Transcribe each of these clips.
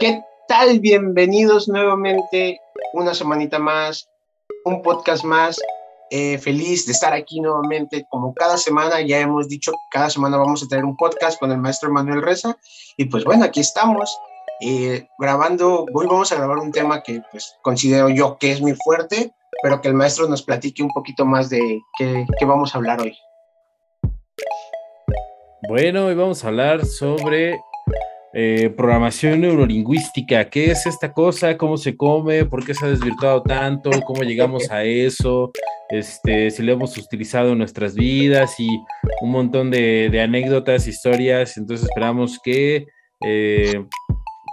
¿Qué tal? Bienvenidos nuevamente, una semanita más, un podcast más. Eh, feliz de estar aquí nuevamente, como cada semana, ya hemos dicho cada semana vamos a tener un podcast con el maestro Manuel Reza. Y pues bueno, aquí estamos eh, grabando, hoy vamos a grabar un tema que pues considero yo que es muy fuerte, pero que el maestro nos platique un poquito más de qué vamos a hablar hoy. Bueno, hoy vamos a hablar sobre eh, programación neurolingüística. ¿Qué es esta cosa? ¿Cómo se come? ¿Por qué se ha desvirtuado tanto? ¿Cómo llegamos a eso? Este, si lo hemos utilizado en nuestras vidas y un montón de, anécdotas, historias. Entonces esperamos que eh,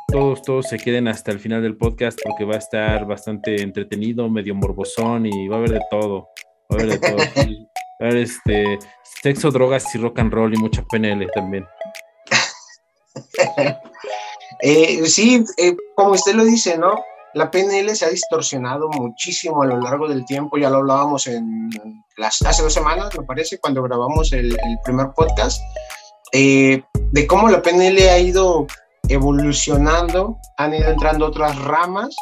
todos, todos se queden hasta el final del podcast porque va a estar bastante entretenido, medio morbosón y va a haber de todo. Va a haber de todo. Va a haber este, sexo, drogas y rock and roll y mucha PNL también. Eh, sí, eh, como usted lo dice, ¿no? La PNL se ha distorsionado muchísimo a lo largo del tiempo, ya lo hablábamos en las, hace dos semanas, me parece, cuando grabamos el, primer podcast, eh, de cómo la PNL ha ido evolucionando, han ido entrando otras ramas,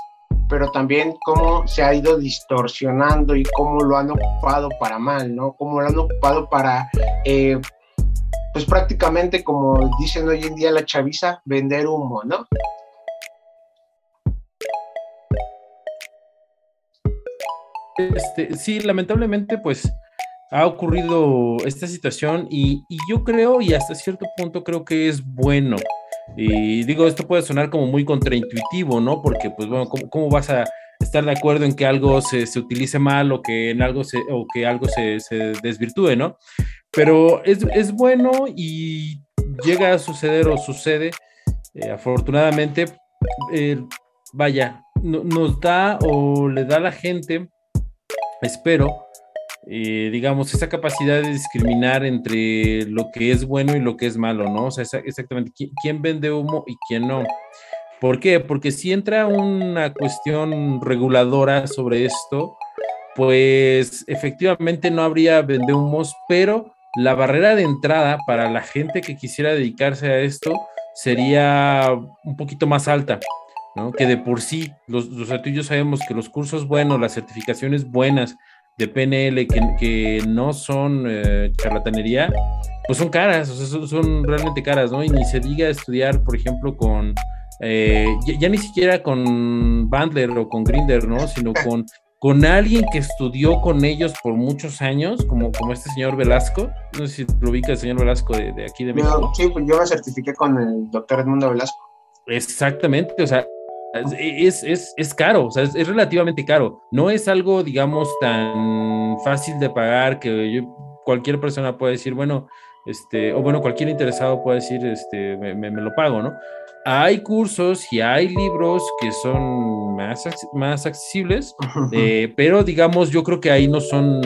pero también cómo se ha ido distorsionando y cómo lo han ocupado para mal, ¿no? Cómo lo han ocupado para pues prácticamente como dicen hoy en día la chaviza, vender humo, ¿no? Este, sí, lamentablemente, pues ha ocurrido esta situación y, yo creo, y hasta cierto punto creo que es bueno. Y digo, esto puede sonar como muy contraintuitivo, ¿no? Porque, pues bueno, ¿cómo, vas a estar de acuerdo en que algo se, utilice mal o que en algo se, o que algo se, se desvirtúe, ¿no? Pero es, bueno y llega a suceder o sucede, eh, afortunadamente, eh, vaya, nos da o le da a la gente, espero, eh, digamos, esa capacidad de discriminar entre lo que es bueno y lo que es malo, ¿no? O sea, exactamente, ¿quién, vende humo y quién no? ¿Por qué? Porque si entra una cuestión reguladora sobre esto, pues efectivamente no habría vende humos, pero la barrera de entrada para la gente que quisiera dedicarse a esto sería un poquito más alta, ¿no? Que de por sí, los, los sabemos que los cursos buenos, las certificaciones buenas de PNL que, no son eh, charlatanería, pues son caras, o sea, son, realmente caras, ¿no? Y ni se diga estudiar, por ejemplo, con, eh, ya, ya, ni siquiera con Bandler o con Grinder, ¿no? Sino con con alguien que estudió con ellos por muchos años, como, como este señor Velasco. No sé si lo ubica el señor Velasco de, aquí de México. sí, pues yo me certifiqué con el doctor Edmundo Velasco. Exactamente, o sea, es, es, es caro, o sea, es, relativamente caro. No es algo, digamos, tan fácil de pagar que cualquier persona puede decir, bueno, este, o bueno, cualquier interesado puede decir, este, me, me lo pago, ¿no? Hay cursos y hay libros que son más, más accesibles, eh, pero digamos, yo creo que ahí no son,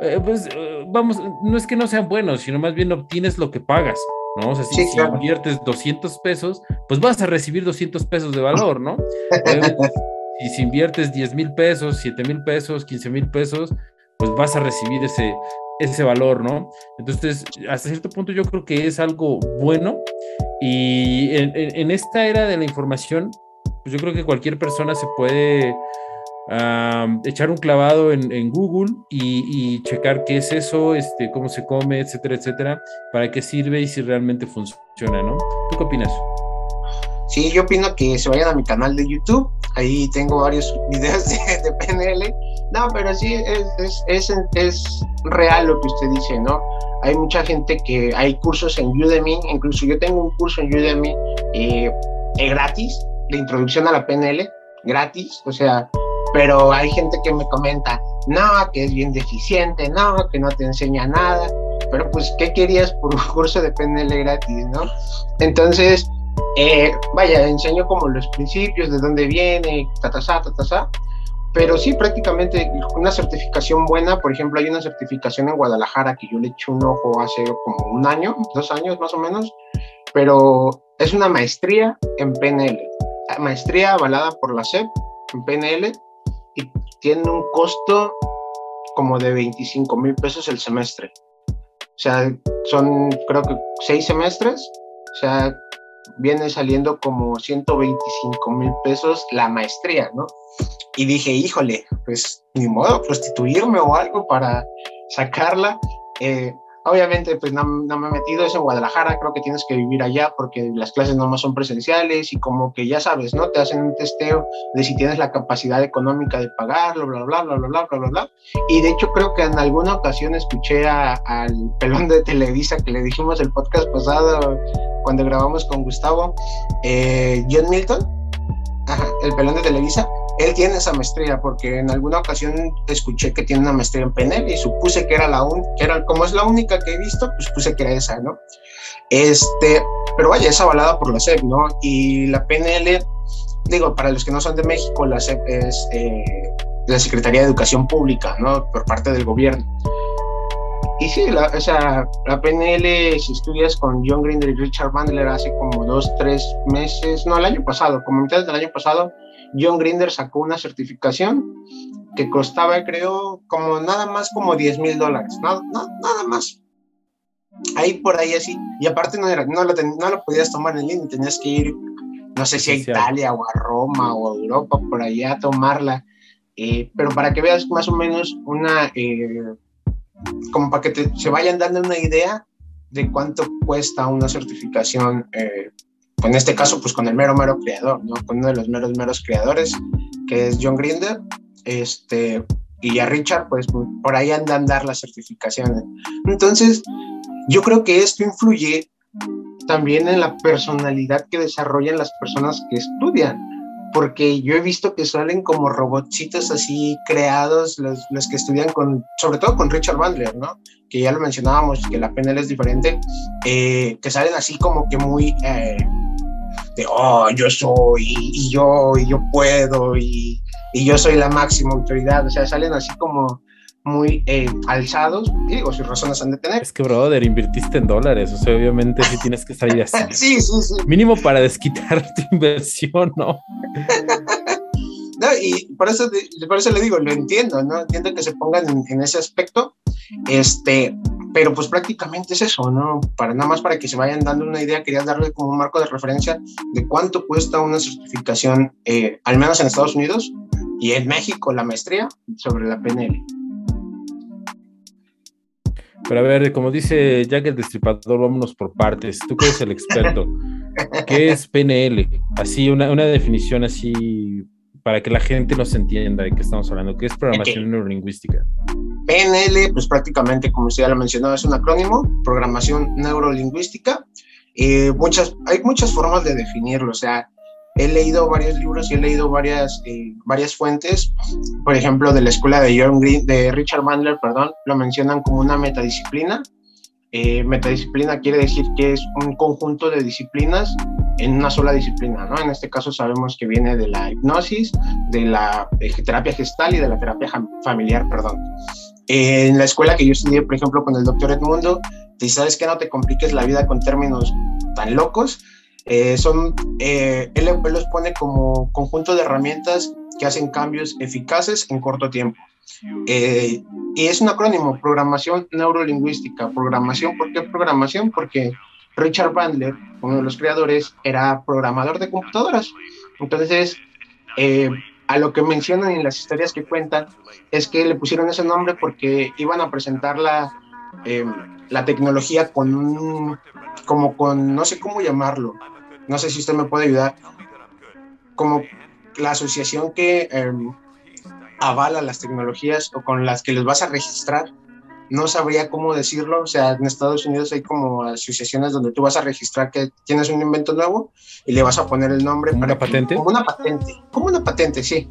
eh, pues, eh, vamos, no es que no sean buenos, sino más bien obtienes lo que pagas, ¿no? O sea, si, inviertes 200 pesos, pues vas a recibir 200 pesos de valor, ¿no? y si inviertes 10 mil pesos, 7 mil pesos, 15 mil pesos, pues vas a recibir ese, ese valor, ¿no? Entonces, hasta cierto punto yo creo que es algo bueno y en, esta era de la información, pues yo creo que cualquier persona se puede echar un clavado en, Google y, checar qué es eso, este, cómo se come, etcétera, etcétera, para qué sirve y si realmente funciona, ¿no? ¿Tú qué opinas? Sí, yo opino que se vayan a mi canal de YouTube. Ahí tengo varios videos de, PNL. No, pero sí, es, es, es, es real lo que usted dice, ¿no? Hay mucha gente que hay cursos en Udemy, incluso yo tengo un curso en Udemy eh, gratis, de introducción a la PNL, gratis, o sea, pero hay gente que me comenta, no, que es bien deficiente, no, que no te enseña nada, pero pues, ¿qué querías por un curso de PNL gratis, no? Entonces, eh, vaya, enseño como los principios, de dónde viene, ta, ta, pero sí, prácticamente una certificación buena, por ejemplo, hay una certificación en Guadalajara que yo le eché un ojo hace como un año, dos años más o menos, pero es una maestría en PNL, maestría avalada por la SEP en PNL y tiene un costo como de 25 mil pesos el semestre. O sea, son creo que seis semestres, o sea, viene saliendo como 125 mil pesos la maestría, ¿no? Y dije, híjole, pues ni modo, prostituirme o algo para sacarla. Eh, Obviamente, pues no, me he metido, es en Guadalajara, creo que tienes que vivir allá porque las clases no más son presenciales y como que ya sabes, ¿no? Te hacen un testeo de si tienes la capacidad económica de pagarlo, bla, bla, bla, bla, bla, bla, bla, bla. Y de hecho creo que en alguna ocasión escuché al pelón de Televisa que le dijimos el podcast pasado cuando grabamos con Gustavo, eh, John Milton, el pelón de Televisa, él tiene esa maestría porque en alguna ocasión escuché que tiene una maestría en PNL y supuse que era la un, que era como es la única que he visto, pues puse que era esa, ¿no? Este, pero vaya, es avalada por la SEP, ¿no? Y la PNL, digo, para los que no son de México, la SEP es eh, la Secretaría de Educación Pública, ¿no? Por parte del gobierno. Y sí, la, o sea, la PNL, si estudias con John Grinder y Richard Bandler hace como dos, tres meses, no, el año pasado, como mitad del año pasado, John Grinder sacó una certificación que costaba, creo, como nada más como 10 mil dólares, nada, nada, más. Ahí por ahí así. Y aparte no, era, no, lo, no lo podías tomar en línea, tenías que ir, no sé si a Italia o a Roma o a Europa, por allá a tomarla. Eh, pero para que veas más o menos una, eh, como para que se vayan dando una idea de cuánto cuesta una certificación eh, en este caso, pues con el mero, mero creador, ¿no? Con uno de los meros, meros creadores, que es John Grinder, este, y a Richard, pues por ahí andan dar las certificaciones. Entonces, yo creo que esto influye también en la personalidad que desarrollan las personas que estudian, porque yo he visto que salen como robotcitos así creados, los, los que estudian con, sobre todo con Richard Bandler, ¿no? Que ya lo mencionábamos, que la PNL es diferente, eh, que salen así como que muy... Eh, de, oh, yo soy, y yo, y yo puedo, y, y yo soy la máxima autoridad. O sea, salen así como muy eh, alzados, digo, sus razones han de tener. Es que, brother, invertiste en dólares, o sea, obviamente sí tienes que salir así. sí, sí, sí. Mínimo para desquitar tu inversión, ¿no? no, y por eso, por eso le digo, lo entiendo, ¿no? Entiendo que se pongan en, en ese aspecto, este, pero pues prácticamente es eso, ¿no? Para nada más para que se vayan dando una idea, quería darle como un marco de referencia de cuánto cuesta una certificación, eh, al menos en Estados Unidos y en México, la maestría sobre la PNL. Pero a ver, como dice Jack el Destripador, vámonos por partes. Tú que eres el experto. ¿Qué es PNL? Así, una, una definición así para que la gente nos entienda de qué estamos hablando. ¿Qué es programación neurolingüística? PNL, pues prácticamente, como usted ya lo mencionó, es un acrónimo, programación neurolingüística. Eh, muchas, hay muchas formas de definirlo, o sea, he leído varios libros y he leído varias, eh, varias fuentes, por ejemplo, de la escuela de, John Green, de Richard Bandler, perdón, lo mencionan como una metadisciplina. Eh, metadisciplina quiere decir que es un conjunto de disciplinas en una sola disciplina, ¿no? En este caso sabemos que viene de la hipnosis, de la terapia gestal y de la terapia familiar, perdón en la escuela que yo estudié, por ejemplo, con el doctor Edmundo, te sabes que no te compliques la vida con términos tan locos. Eh, son, eh, él, los pone como conjunto de herramientas que hacen cambios eficaces en corto tiempo. Eh, y es un acrónimo, programación neurolingüística. Programación, ¿por qué programación? Porque Richard Bandler, uno de los creadores, era programador de computadoras. Entonces, a lo que mencionan en las historias que cuentan es que le pusieron ese nombre porque iban a presentar la, em, la tecnología con un, como con, no sé cómo llamarlo, no sé si usted me puede ayudar, como la asociación que em, avala las tecnologías o con las que les vas a registrar no sabría cómo decirlo, o sea, en Estados Unidos hay como asociaciones donde tú vas a registrar que tienes un invento nuevo y le vas a poner el nombre. ¿Como una patente? como una patente, como una patente, sí.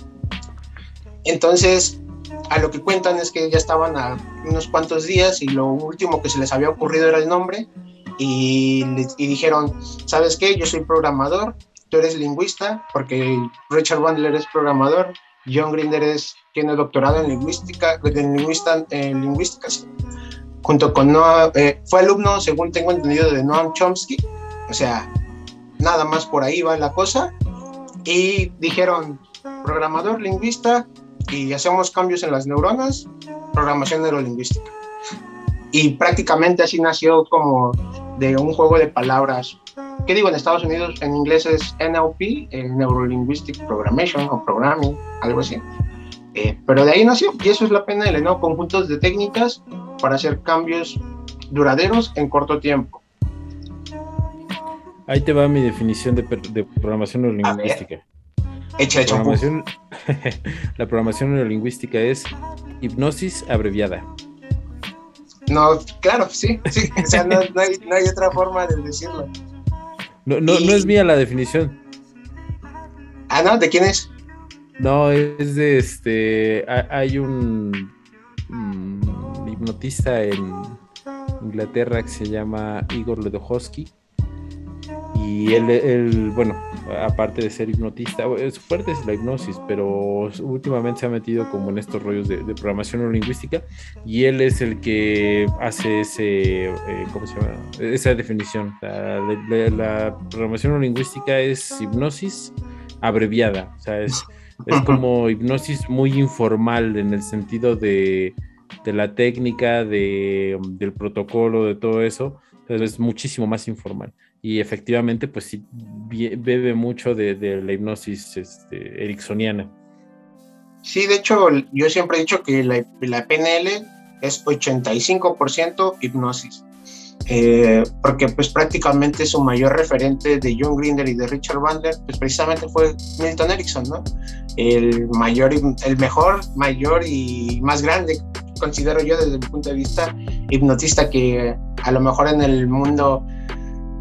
Entonces, a lo que cuentan es que ya estaban a unos cuantos días y lo último que se les había ocurrido era el nombre y, y dijeron, ¿sabes qué? Yo soy programador, tú eres lingüista, porque Richard Bandler es programador, John Grinder es, tiene doctorado en lingüística, en, lingüista, en lingüísticas, junto con Noah, eh, fue alumno, según tengo entendido, de Noam Chomsky, o sea, nada más por ahí va la cosa, y dijeron, programador lingüista, y hacemos cambios en las neuronas, programación neurolingüística. Y prácticamente así nació como de un juego de palabras ¿qué digo? En Estados Unidos en inglés es NLP, el Neurolinguistic Programmation o Programming, algo así. Eh, pero de ahí nació, y eso es la PNL, ¿no? Conjuntos de técnicas para hacer cambios duraderos en corto tiempo. Ahí te va mi definición de, programación neurolingüística. Echa, echa programación, La programación neurolingüística es hipnosis abreviada. No, claro, sí, sí. O sea, no, hay, otra forma de decirlo. No, no, no es mía la definición. Ah, no, ¿de quién es? No, es de este. Hay un, mm, hipnotista en Inglaterra que se llama Igor Ledochowski. Y él, él, bueno, aparte de ser hipnotista, su fuerte es la hipnosis, pero últimamente se ha metido como en estos rollos de, programación neurolingüística y él es el que hace ese, eh, ¿cómo se llama? Esa definición. La, la programación neurolingüística es hipnosis abreviada, o sea, es es como hipnosis muy informal en el sentido de, la técnica, de, del protocolo, de todo eso. Entonces es muchísimo más informal. Y efectivamente, pues sí, bebe mucho de, la hipnosis este, ericksoniana. Sí, de hecho, yo siempre he dicho que la, la PNL es 85% hipnosis. Eh, porque pues prácticamente su mayor referente de John Grinder y de Richard Bandler, pues precisamente fue Milton Erickson, ¿no? El mayor, el mejor, mayor y más grande, considero yo desde mi punto de vista, hipnotista que a lo mejor en el mundo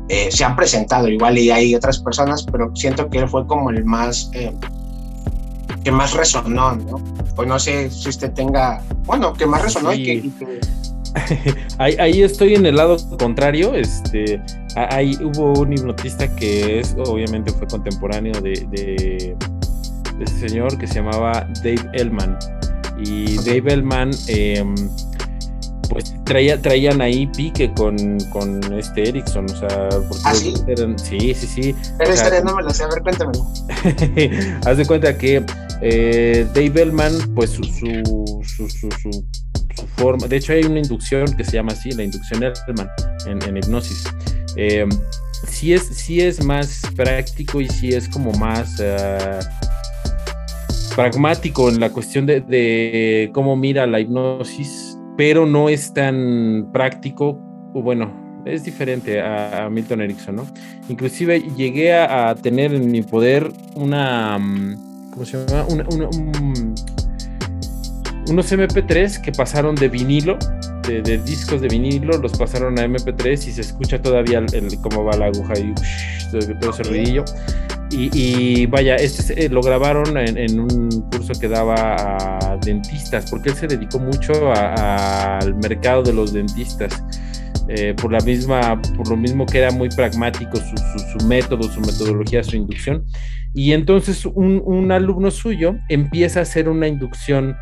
eh, se han presentado, igual y hay otras personas, pero siento que él fue como el más... Eh, que más resonó, ¿no? Pues no sé si usted tenga, bueno, que más resonó y que ahí, estoy en el lado contrario. Este, ahí hubo un hipnotista que es, obviamente fue contemporáneo de, de, ese señor que se llamaba Dave Ellman. Y Dave Ellman, em, pues traía, traían ahí pique con, con este Erickson, o sea, porque ¿Ah, sí? sí, sí, sí. Pero historia no me la sé, a ver, cuéntame. Haz de cuenta que eh, Dave Ellman, pues su, su, su De hecho, hay una inducción que se llama así, la inducción Edelman en, hipnosis. Eh, sí, es, sí es más práctico y sí es como más eh, pragmático en la cuestión de, cómo mira la hipnosis, pero no es tan práctico, bueno, es diferente a, Milton Erickson, ¿no? Inclusive llegué a, tener en mi poder una, mm, ¿cómo se llama? un, unos MP3 que pasaron de vinilo, de, discos de vinilo, los pasaron a MP3 y se escucha todavía el, cómo va la aguja y todo ese ruidillo. Y, vaya, este lo grabaron en, un curso que daba a dentistas, porque él se dedicó mucho al mercado de los dentistas. Eh, por la misma, por lo mismo que era muy pragmático su, su, método, su metodología, su inducción. Y entonces un, un, alumno suyo empieza a hacer una inducción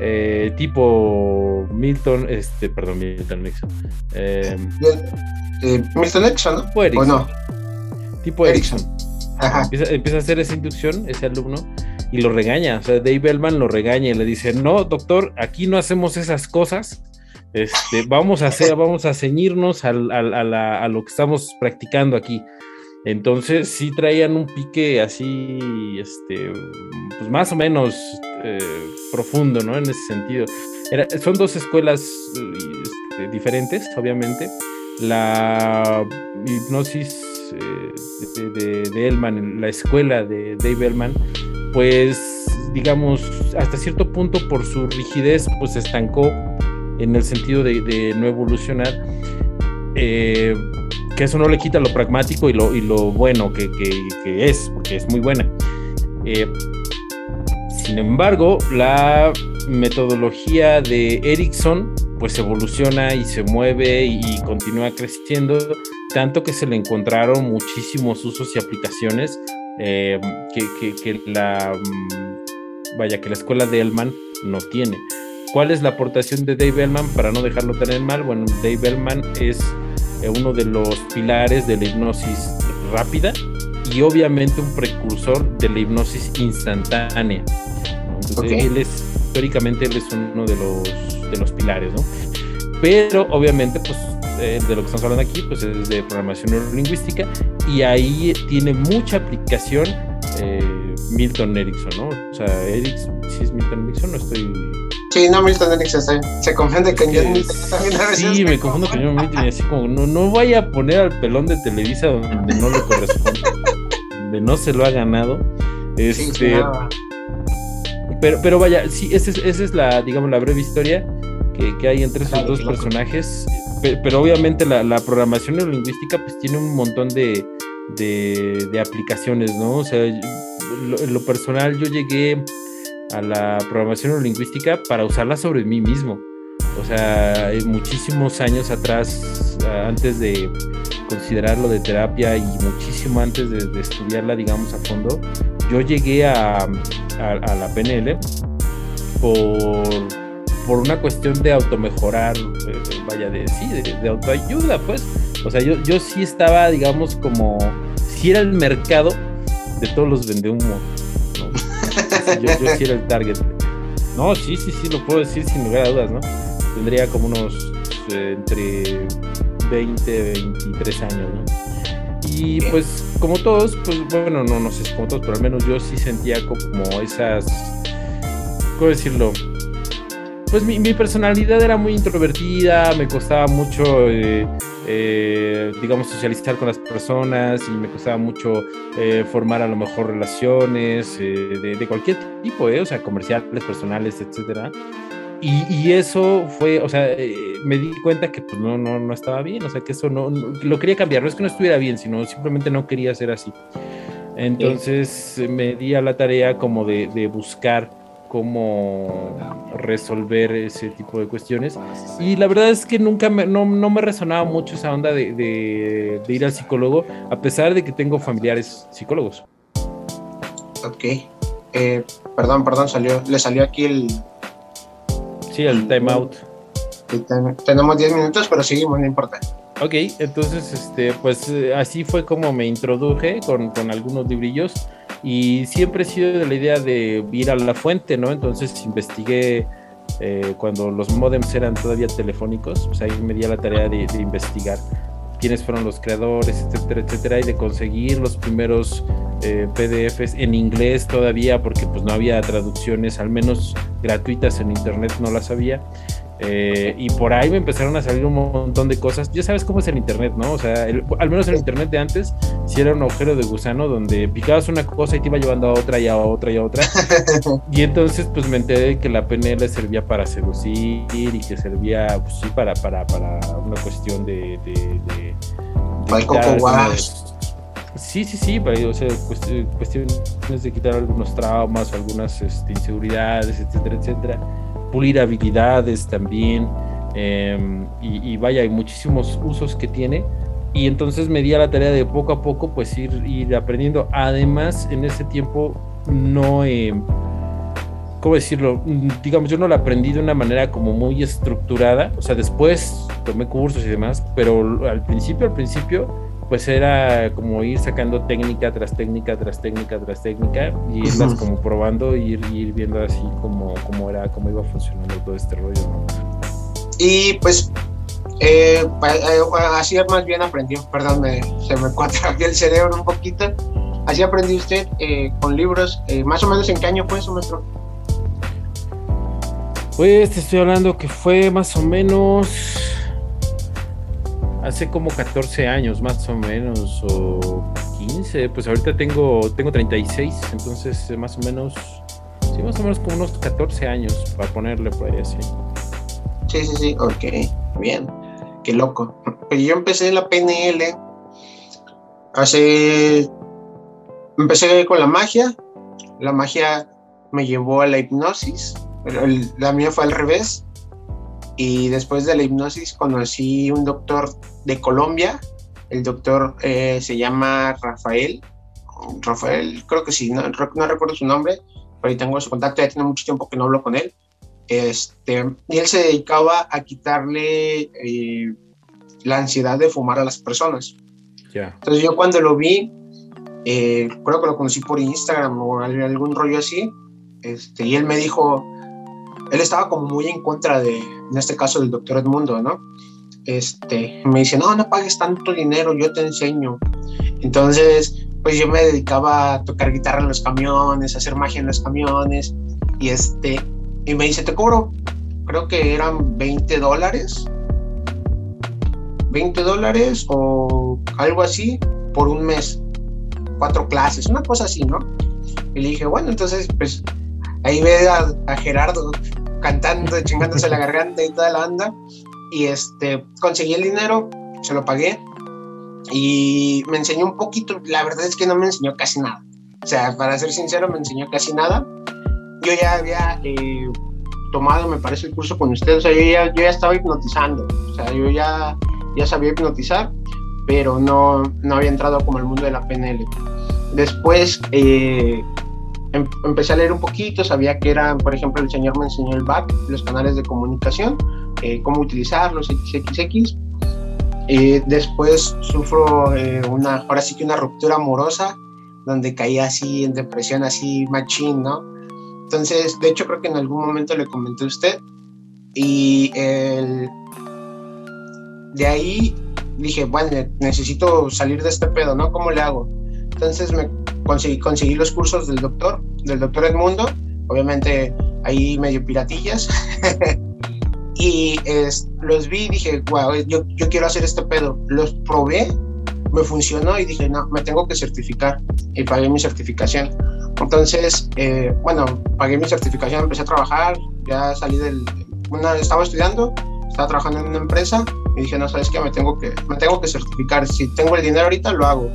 eh, tipo Milton, este, perdón, Milton Nixon. Eh, eh, Milton Nixon, ¿no? ¿O no? Tipo Erickson. Empieza, a hacer esa inducción, ese alumno, y lo regaña. O sea, Dave Bellman lo regaña y le dice: No, doctor, aquí no hacemos esas cosas. Este, vamos a hacer, vamos a ceñirnos a, a, lo que estamos practicando aquí. Entonces sí traían un pique así, este, pues más o menos eh, profundo, ¿no? En ese sentido. son dos escuelas este, diferentes, obviamente. La hipnosis eh, de, de, Elman, la escuela de Dave Elman, pues digamos, hasta cierto punto por su rigidez, pues se estancó en el sentido de, no evolucionar. Eh, que eso no le quita lo pragmático y lo, y lo bueno que, es, porque es muy buena. Eh, sin embargo, la metodología de Ericsson pues evoluciona y se mueve y, continúa creciendo, tanto que se le encontraron muchísimos usos y aplicaciones eh, que, la mm, vaya que la escuela de Elman no tiene. ¿Cuál es la aportación de Dave Elman para no dejarlo tener mal? Bueno, Dave Elman es uno de los pilares de la hipnosis rápida y obviamente un precursor de la hipnosis instantánea. Entonces, él es, teóricamente, él es uno de los, de los pilares, ¿no? Pero obviamente, pues eh, de lo que estamos hablando aquí, pues es de programación neurolingüística y ahí tiene mucha aplicación eh, Milton Erickson, ¿no? O sea, Erickson, si es Milton Erickson, no estoy... Sí, no, Milton Erickson se confunde con John Milton también a veces. Sí, me confundo con John Milton y así como, no, no vaya a poner al pelón de Televisa donde no le corresponde, donde no se lo ha ganado. Este, sí, pero, pero vaya, sí, esa es, esa es la, digamos, la breve historia que, que hay entre esos dos personajes. Pero, obviamente la, la, programación neurolingüística pues tiene un montón de, de, de aplicaciones, ¿no? O sea, en lo personal yo llegué a la programación neurolingüística para usarla sobre mí mismo. O sea, muchísimos años atrás, antes de considerarlo de terapia y muchísimo antes de, de estudiarla, digamos, a fondo, yo llegué a, la PNL por, por una cuestión de automejorar, eh, vaya, de sí, de, autoayuda, pues. O sea, yo, yo sí estaba, digamos, como si era el mercado de todos los vendehumos. Yo, yo sí era el target. No, sí, sí, sí, lo puedo decir sin lugar a dudas, ¿no? Tendría como unos eh, entre 20, 23 años, ¿no? Y pues como todos, pues bueno, no, no sé como todos, pero al menos yo sí sentía como esas, ¿cómo decirlo? Pues mi, personalidad era muy introvertida, me costaba mucho, eh, eh, digamos, socializar con las personas y me costaba mucho eh, formar a lo mejor relaciones de, de, cualquier tipo, o sea, comerciales, personales, etcétera. Y, eso fue, o sea, eh, me di cuenta que pues no, no, no estaba bien, o sea, que eso no, lo quería cambiar, no es que no estuviera bien, sino simplemente no quería ser así. Entonces me di a la tarea como de, de buscar cómo resolver ese tipo de cuestiones. Y la verdad es que nunca me, no, no me resonaba mucho esa onda de, de, de, ir al psicólogo, a pesar de que tengo familiares psicólogos. Ok. Eh, perdón, perdón, salió, le salió aquí el, Sí, el timeout. tenemos 10 minutos, pero seguimos, no importa. Ok, entonces, este, pues eh, así fue como me introduje con, con, algunos librillos y siempre he sido de la idea de ir a la fuente, ¿no? Entonces investigué eh, cuando los modems eran todavía telefónicos, pues ahí me di la tarea de, de investigar quiénes fueron los creadores, etcétera, etcétera, y de conseguir los primeros eh, PDFs en inglés todavía, porque pues no había traducciones, al menos gratuitas en internet, no las había. Eh, y por ahí me empezaron a salir un montón de cosas. Ya sabes cómo es el internet, ¿no? O sea, al menos el internet de antes, si era un agujero de gusano donde picabas una cosa y te iba llevando a otra y a otra y a otra. y entonces, pues me enteré que la PNL servía para seducir y que servía, pues sí, para, para, para una cuestión de. de, de, Sí, sí, sí, para, o sea, cuestiones de quitar algunos traumas algunas este, inseguridades, etcétera, etcétera pulir habilidades también. Em, y, vaya, hay muchísimos usos que tiene. Y entonces me di a la tarea de poco a poco, pues ir, ir aprendiendo. Además, en ese tiempo no, eh, ¿cómo decirlo? Digamos, yo no lo aprendí de una manera como muy estructurada. O sea, después tomé cursos y demás, pero al principio, al principio, pues era como ir sacando técnica tras técnica, tras técnica, tras técnica, y irlas como probando y ir, ir, viendo así como, cómo era, cómo iba funcionando todo este rollo, Y pues eh, eh, así más bien aprendió, perdón, me, se me aquí el cerebro un poquito. Así aprendió usted eh, con libros, más o menos en qué año fue eso, maestro. Pues te estoy hablando que fue más o menos hace como 14 años más o menos, o 15, pues ahorita tengo, tengo 36, entonces eh, más o menos, sí, más o menos como unos 14 años para ponerle por ahí así. Sí, sí, sí, ok, bien, qué loco. Pues yo empecé la PNL hace, empecé con la magia, la magia me llevó a la hipnosis, pero la mía fue al revés y después de la hipnosis conocí un doctor de Colombia, el doctor eh, se llama Rafael, Rafael creo que sí, no, recuerdo su nombre, pero ahí tengo su contacto, ya tiene mucho tiempo que no hablo con él, este, y él se dedicaba a quitarle eh, la ansiedad de fumar a las personas. Entonces yo cuando lo vi, eh, creo que lo conocí por Instagram o algún rollo así, este, y él me dijo, él estaba como muy en contra de, en este caso, del doctor Edmundo, ¿no? este, me dice, no, no pagues tanto dinero, yo te enseño. Entonces, pues yo me dedicaba a tocar guitarra en los camiones, hacer magia en los camiones, y este, y me dice, te cobro, creo que eran 20 dólares, 20 dólares o algo así por un mes, cuatro clases, una cosa así, ¿no? Y le dije, bueno, entonces, pues ahí ve a, Gerardo cantando, chingándose la garganta y toda la banda. Y este, conseguí el dinero, se lo pagué y me enseñó un poquito. La verdad es que no me enseñó casi nada. O sea, para ser sincero, me enseñó casi nada. Yo ya había eh, tomado, me parece, el curso con ustedes. O sea, yo ya, yo ya estaba hipnotizando. O sea, yo ya, ya sabía hipnotizar, pero no, no había entrado como al mundo de la PNL. Después, eh, Em, empecé a leer un poquito, sabía que era, por ejemplo, el señor me enseñó el back, los canales de comunicación, eh, cómo utilizarlos, XXX. Eh, después sufro eh, una, ahora sí que una ruptura amorosa, donde caí así en depresión, así machín, ¿no? Entonces, de hecho, creo que en algún momento le comenté a usted. Y el, de ahí dije, bueno, necesito salir de este pedo, ¿no? ¿Cómo le hago? Entonces me conseguí, conseguí los cursos del doctor, del doctor Edmundo, obviamente ahí medio piratillas. y los vi y dije, wow, yo, yo quiero hacer este pedo. Los probé, me funcionó y dije, no, me tengo que certificar. Y pagué mi certificación. Entonces, eh, bueno, pagué mi certificación, empecé a trabajar, ya salí del... Una, estaba estudiando, estaba trabajando en una empresa y dije, no, sabes qué, me tengo que, me tengo que certificar. Si tengo el dinero ahorita, lo hago.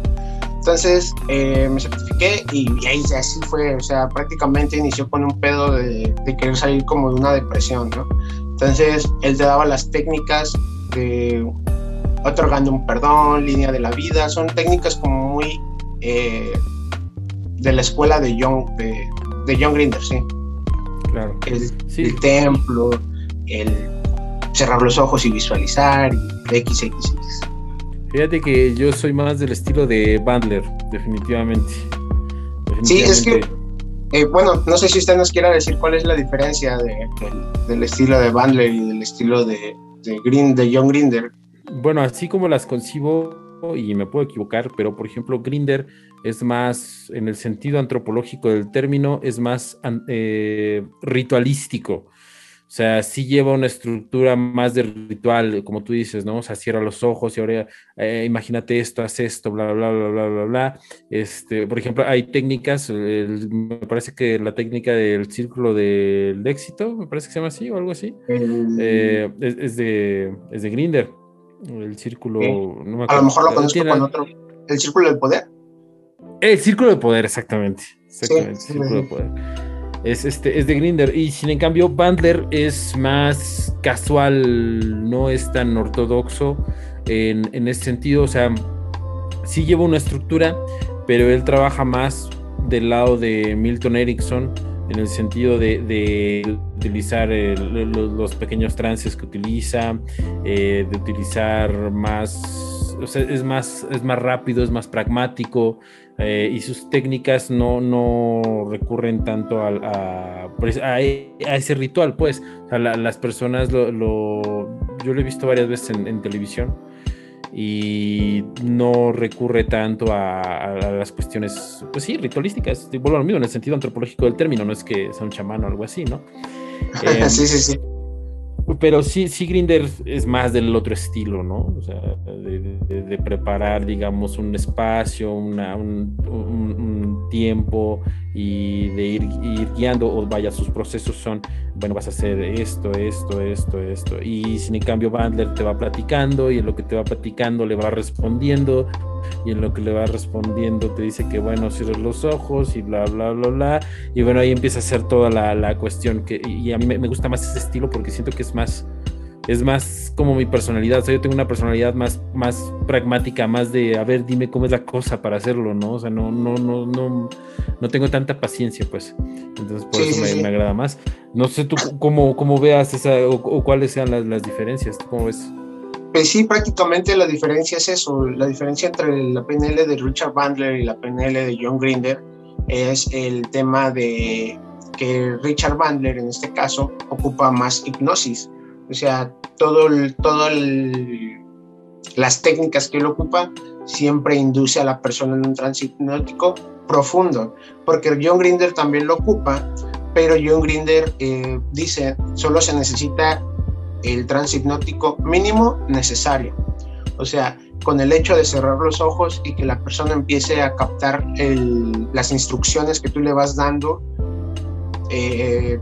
Entonces eh, me certifiqué y, ahí así fue, o sea, prácticamente inició con un pedo de, querer salir como de una depresión, ¿no? Entonces él te daba las técnicas de otorgando un perdón, línea de la vida, son técnicas como muy eh, de la escuela de John, de, de John Grinder, sí. Claro. El, el templo, el cerrar los ojos y visualizar, y XXX. Fíjate que yo soy más del estilo de Bandler, definitivamente. Sí, es que, eh, bueno, no sé si usted nos quiera decir cuál es la diferencia del estilo de Bandler y del estilo de, Green, de John Grinder. Bueno, así como las concibo, y me puedo equivocar, pero por ejemplo, Grinder es más, en el sentido antropológico del término, es más eh, ritualístico. O sea, sí lleva una estructura más de ritual, como tú dices, ¿no? O sea, cierra los ojos y ahora eh, imagínate esto, haz esto, bla, bla, bla, bla, bla, bla. Este, por ejemplo, hay técnicas, me parece que la técnica del círculo del éxito, me parece que se llama así o algo así, eh, es, de, es de Grinder. El círculo, no me acuerdo. A lo mejor lo conozco con otro. ¿El círculo del poder? El círculo del poder, exactamente. Exactamente, el círculo del poder es, este, es de Grinder. Y sin en cambio, Bandler es más casual, no es tan ortodoxo en, en ese sentido. O sea, sí lleva una estructura, pero él trabaja más del lado de Milton Erickson en el sentido de, utilizar los, pequeños trances que utiliza, eh, de utilizar más, o sea, es más, es más rápido, es más pragmático, eh, y sus técnicas no, no recurren tanto a, a, a, ese ritual, pues. O sea, las personas lo, Yo lo he visto varias veces en, televisión y no recurre tanto a, las cuestiones, pues sí, ritualísticas. Vuelvo a lo mismo en el sentido antropológico del término, no es que sea un chamán o algo así, ¿no? sí, sí, sí. Pero sí, sí, Grinder es más del otro estilo, ¿no? O sea, de, preparar, digamos, un espacio, una, un, tiempo y de ir, guiando, o vaya, sus procesos son, bueno, vas a hacer esto, esto, esto, esto. Y sin cambio, Bandler te va platicando y en lo que te va platicando le va respondiendo y en lo que le va respondiendo te dice que bueno, cierres los ojos y bla, bla, bla, bla. Y bueno, ahí empieza a ser toda la, la cuestión que, y a mí me, gusta más ese estilo porque siento que es más, es más como mi personalidad. O sea, yo tengo una personalidad más, más pragmática, más de, a ver, dime cómo es la cosa para hacerlo, ¿no? O sea, no, no, no, no, no tengo tanta paciencia, pues. Entonces, por eso me, me, agrada más. No sé tú cómo, cómo veas esa, o, o cuáles sean las, las diferencias, ¿cómo ves? Pues sí, prácticamente la diferencia es eso. La diferencia entre la PNL de Richard Bandler y la PNL de John Grinder es el tema de que Richard Bandler en este caso ocupa más hipnosis. O sea, todo, todo las técnicas que él ocupa siempre induce a la persona en un trance hipnótico profundo, porque John Grinder también lo ocupa, pero John Grinder eh, dice, solo se necesita el trance hipnótico mínimo necesario. O sea, con el hecho de cerrar los ojos y que la persona empiece a captar las instrucciones que tú le vas dando, eh,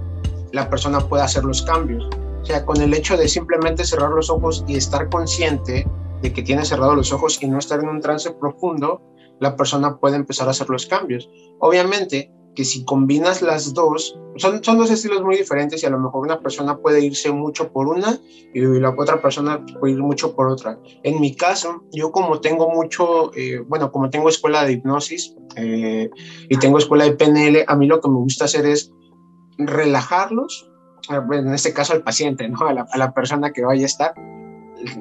la persona puede hacer los cambios. O sea, con el hecho de simplemente cerrar los ojos y estar consciente de que tiene cerrados los ojos y no estar en un trance profundo, la persona puede empezar a hacer los cambios. Obviamente que si combinas las dos, son, son dos estilos muy diferentes y a lo mejor una persona puede irse mucho por una y la otra persona puede ir mucho por otra. En mi caso, yo como tengo mucho, eh, bueno, como tengo escuela de hipnosis eh, y tengo escuela de PNL, a mí lo que me gusta hacer es relajarlos, en este caso al paciente, ¿no? a, la, a la persona que vaya a estar,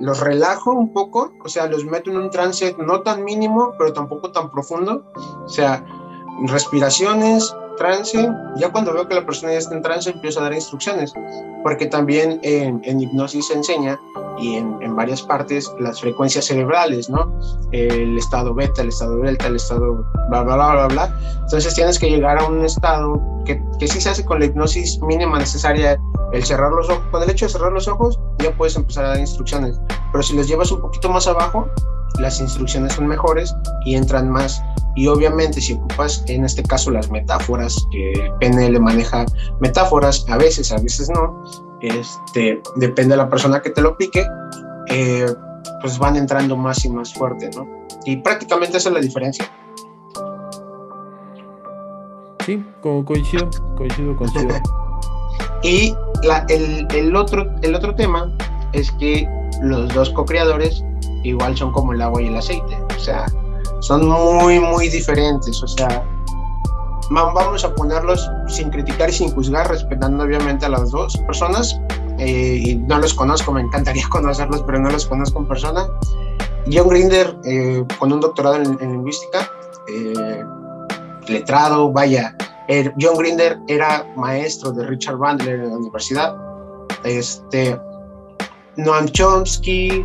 los relajo un poco, o sea, los meto en un trance no tan mínimo, pero tampoco tan profundo, o sea, respiraciones, trance, ya cuando veo que la persona ya está en trance empiezo a dar instrucciones, porque también en, hipnosis se enseña y en, varias partes las frecuencias cerebrales, ¿no? El estado beta, el estado delta, el estado bla, bla, bla, bla, bla. Entonces tienes que llegar a un estado que, que sí se hace con la hipnosis mínima necesaria, el cerrar los ojos, con el hecho de cerrar los ojos ya puedes empezar a dar instrucciones, pero si los llevas un poquito más abajo, las instrucciones son mejores y entran más. Y obviamente si ocupas en este caso las metáforas, que PNL maneja metáforas, a veces, a veces no, este, depende de la persona que te lo pique, eh, pues van entrando más y más fuerte, ¿no? Y prácticamente esa es la diferencia. Sí, coincido, coincido, coincido. y la, el, el, otro, el otro tema es que los dos co-creadores igual son como el agua y el aceite, o sea, son muy, muy diferentes, o sea, vamos a ponerlos sin criticar y sin juzgar, respetando obviamente a las dos personas, eh, y no los conozco, me encantaría conocerlos, pero no los conozco en persona. John Grinder, eh, con un doctorado en, lingüística, eh, letrado, vaya, John Grinder era maestro de Richard Bandler en la universidad. Este, Noam Chomsky,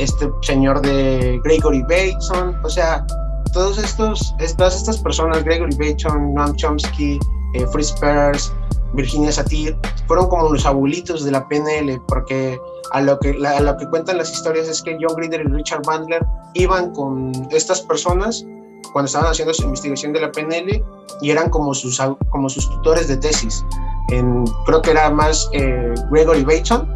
este señor de Gregory Bateson, o sea, todos estos, todas estas personas, Gregory Bateson, Noam Chomsky, eh, Fritz Perls, Virginia Satir, fueron como los abuelitos de la PNL, porque a lo, que, a lo que cuentan las historias es que John Grinder y Richard Bandler iban con estas personas cuando estaban haciendo su investigación de la PNL y eran como sus, como sus tutores de tesis. En, creo que era más eh, Gregory Bateson,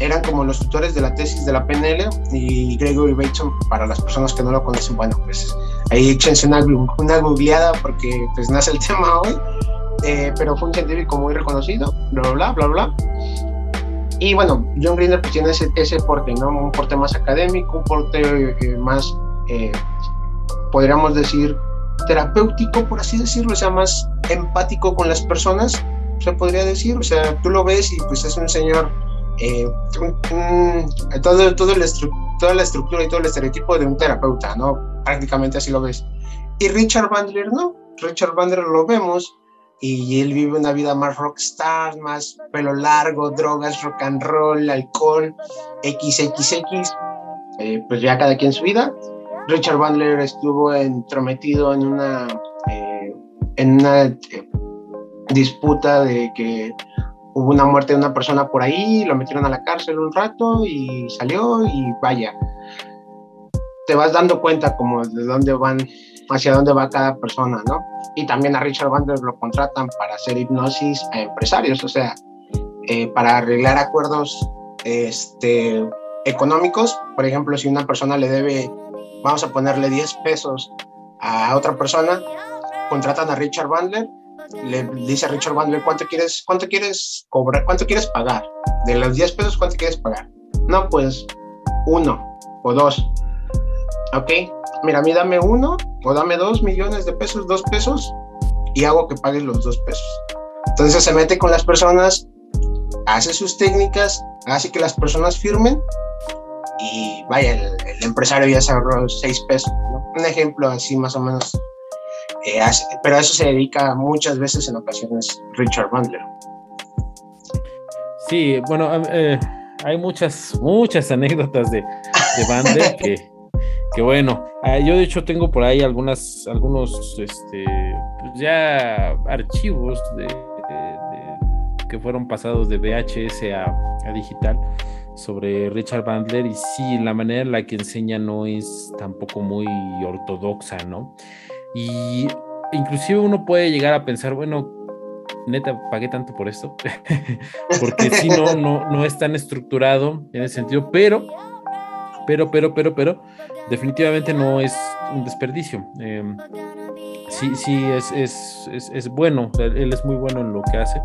eran como los tutores de la tesis de la PNL y Gregory Bateson, para las personas que no lo conocen, bueno, pues ahí échense una, una googleada porque pues nace el tema hoy, eh, pero fue un científico muy reconocido, bla, bla, bla, bla. Y bueno, John Grinder pues tiene ese, ese porte, ¿no? Un porte más académico, un porte eh, más, eh, podríamos decir, terapéutico, por así decirlo, o sea, más empático con las personas, se podría decir, o sea, tú lo ves y pues es un señor eh, todo, toda la estructura y todo el estereotipo de un terapeuta, ¿no? Prácticamente así lo ves. Y Richard Bandler, no. Richard Bandler lo vemos y él vive una vida más rockstar, más pelo largo, drogas, rock and roll, alcohol, XXX, eh, pues ya cada quien su vida. Richard Bandler estuvo entrometido en una, eh, en una disputa de que hubo una muerte de una persona por ahí, lo metieron a la cárcel un rato y salió y vaya, te vas dando cuenta como de dónde van, hacia dónde va cada persona, ¿no? Y también a Richard Bandler lo contratan para hacer hipnosis a empresarios, o sea, eh, para arreglar acuerdos este, económicos, por ejemplo, si una persona le debe, vamos a ponerle 10 pesos a otra persona, contratan a Richard Bandler le dice a Richard Bandler, ¿cuánto quieres, cuánto quieres cobrar? ¿Cuánto quieres pagar? De los 10 pesos, ¿cuánto quieres pagar? No, pues uno o dos. Ok, mira, a mí dame uno o dame dos millones de pesos, dos pesos y hago que paguen los dos pesos. Entonces se mete con las personas, hace sus técnicas, hace que las personas firmen y vaya, el, empresario ya se ahorró seis pesos. Un ejemplo así más o menos eh, pero a eso se dedica muchas veces en ocasiones Richard Bandler. Sí, bueno, eh, hay muchas, muchas anécdotas de, de que, que bueno, ah, yo de hecho tengo por ahí algunas, algunos, este, pues ya archivos de, que fueron pasados de VHS a, digital sobre Richard Bandler y sí, la manera en la que enseña no es tampoco muy ortodoxa, ¿no? Y inclusive uno puede llegar a pensar, bueno, neta, pagué tanto por esto, porque si no, no, no es tan estructurado en ese sentido, pero, pero, pero, pero, pero, definitivamente no es un desperdicio. Em, sí, sí, es, es, es, bueno, él es muy bueno en lo que hace.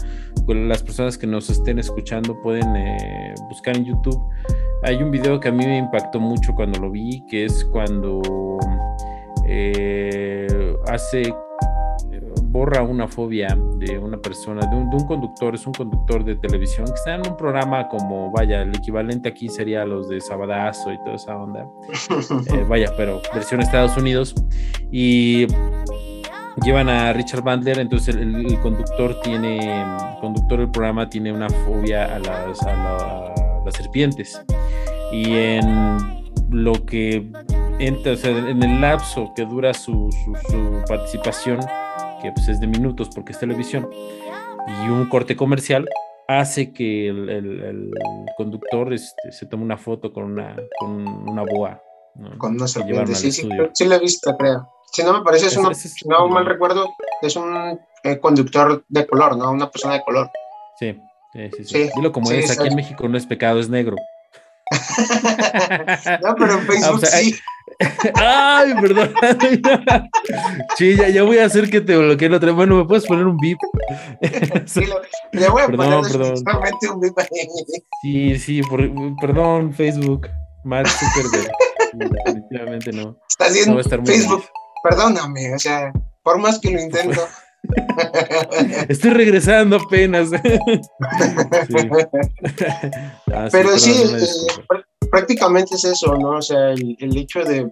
Las personas que nos estén escuchando pueden eh, buscar en YouTube. Hay un video que a mí me impactó mucho cuando lo vi, que es cuando eh, hace borra una fobia de una persona, de un, conductor, es un conductor de televisión que está en un programa como, vaya, el equivalente aquí sería los de Sabadazo y toda esa onda. Eh, vaya, pero versión Estados Unidos. Y llevan a Richard Bandler, entonces el, conductor tiene, el conductor del programa tiene una fobia a las, las serpientes. Y en lo que entra, o sea, en el lapso que dura su, su participación, que pues, es de minutos porque es televisión, y un corte comercial hace que el, conductor este, se tome una foto con una, con una boa. Con una serpiente, sí, sí, sí, la he visto, creo. Si no me parece, es, si no mal recuerdo, es un eh, conductor de color, ¿no? Una persona de color. Sí, sí, sí. Dilo como es, aquí en México no es pecado, es negro. no, pero en ah, Facebook sí. Ay, perdón. Sí, ya, voy a hacer que te bloquee la otra. Bueno, ¿me puedes poner un beep? Sí, le voy a perdón, poner perdón. un beep Sí, sí, perdón, Facebook. Mark Zuckerberg. Definitivamente no. Está haciendo Facebook. Perdóname, o sea, por más que lo intento. Estoy regresando apenas. Ah, Pero sí, eh, prácticamente es eso, ¿no? O sea, el, hecho de,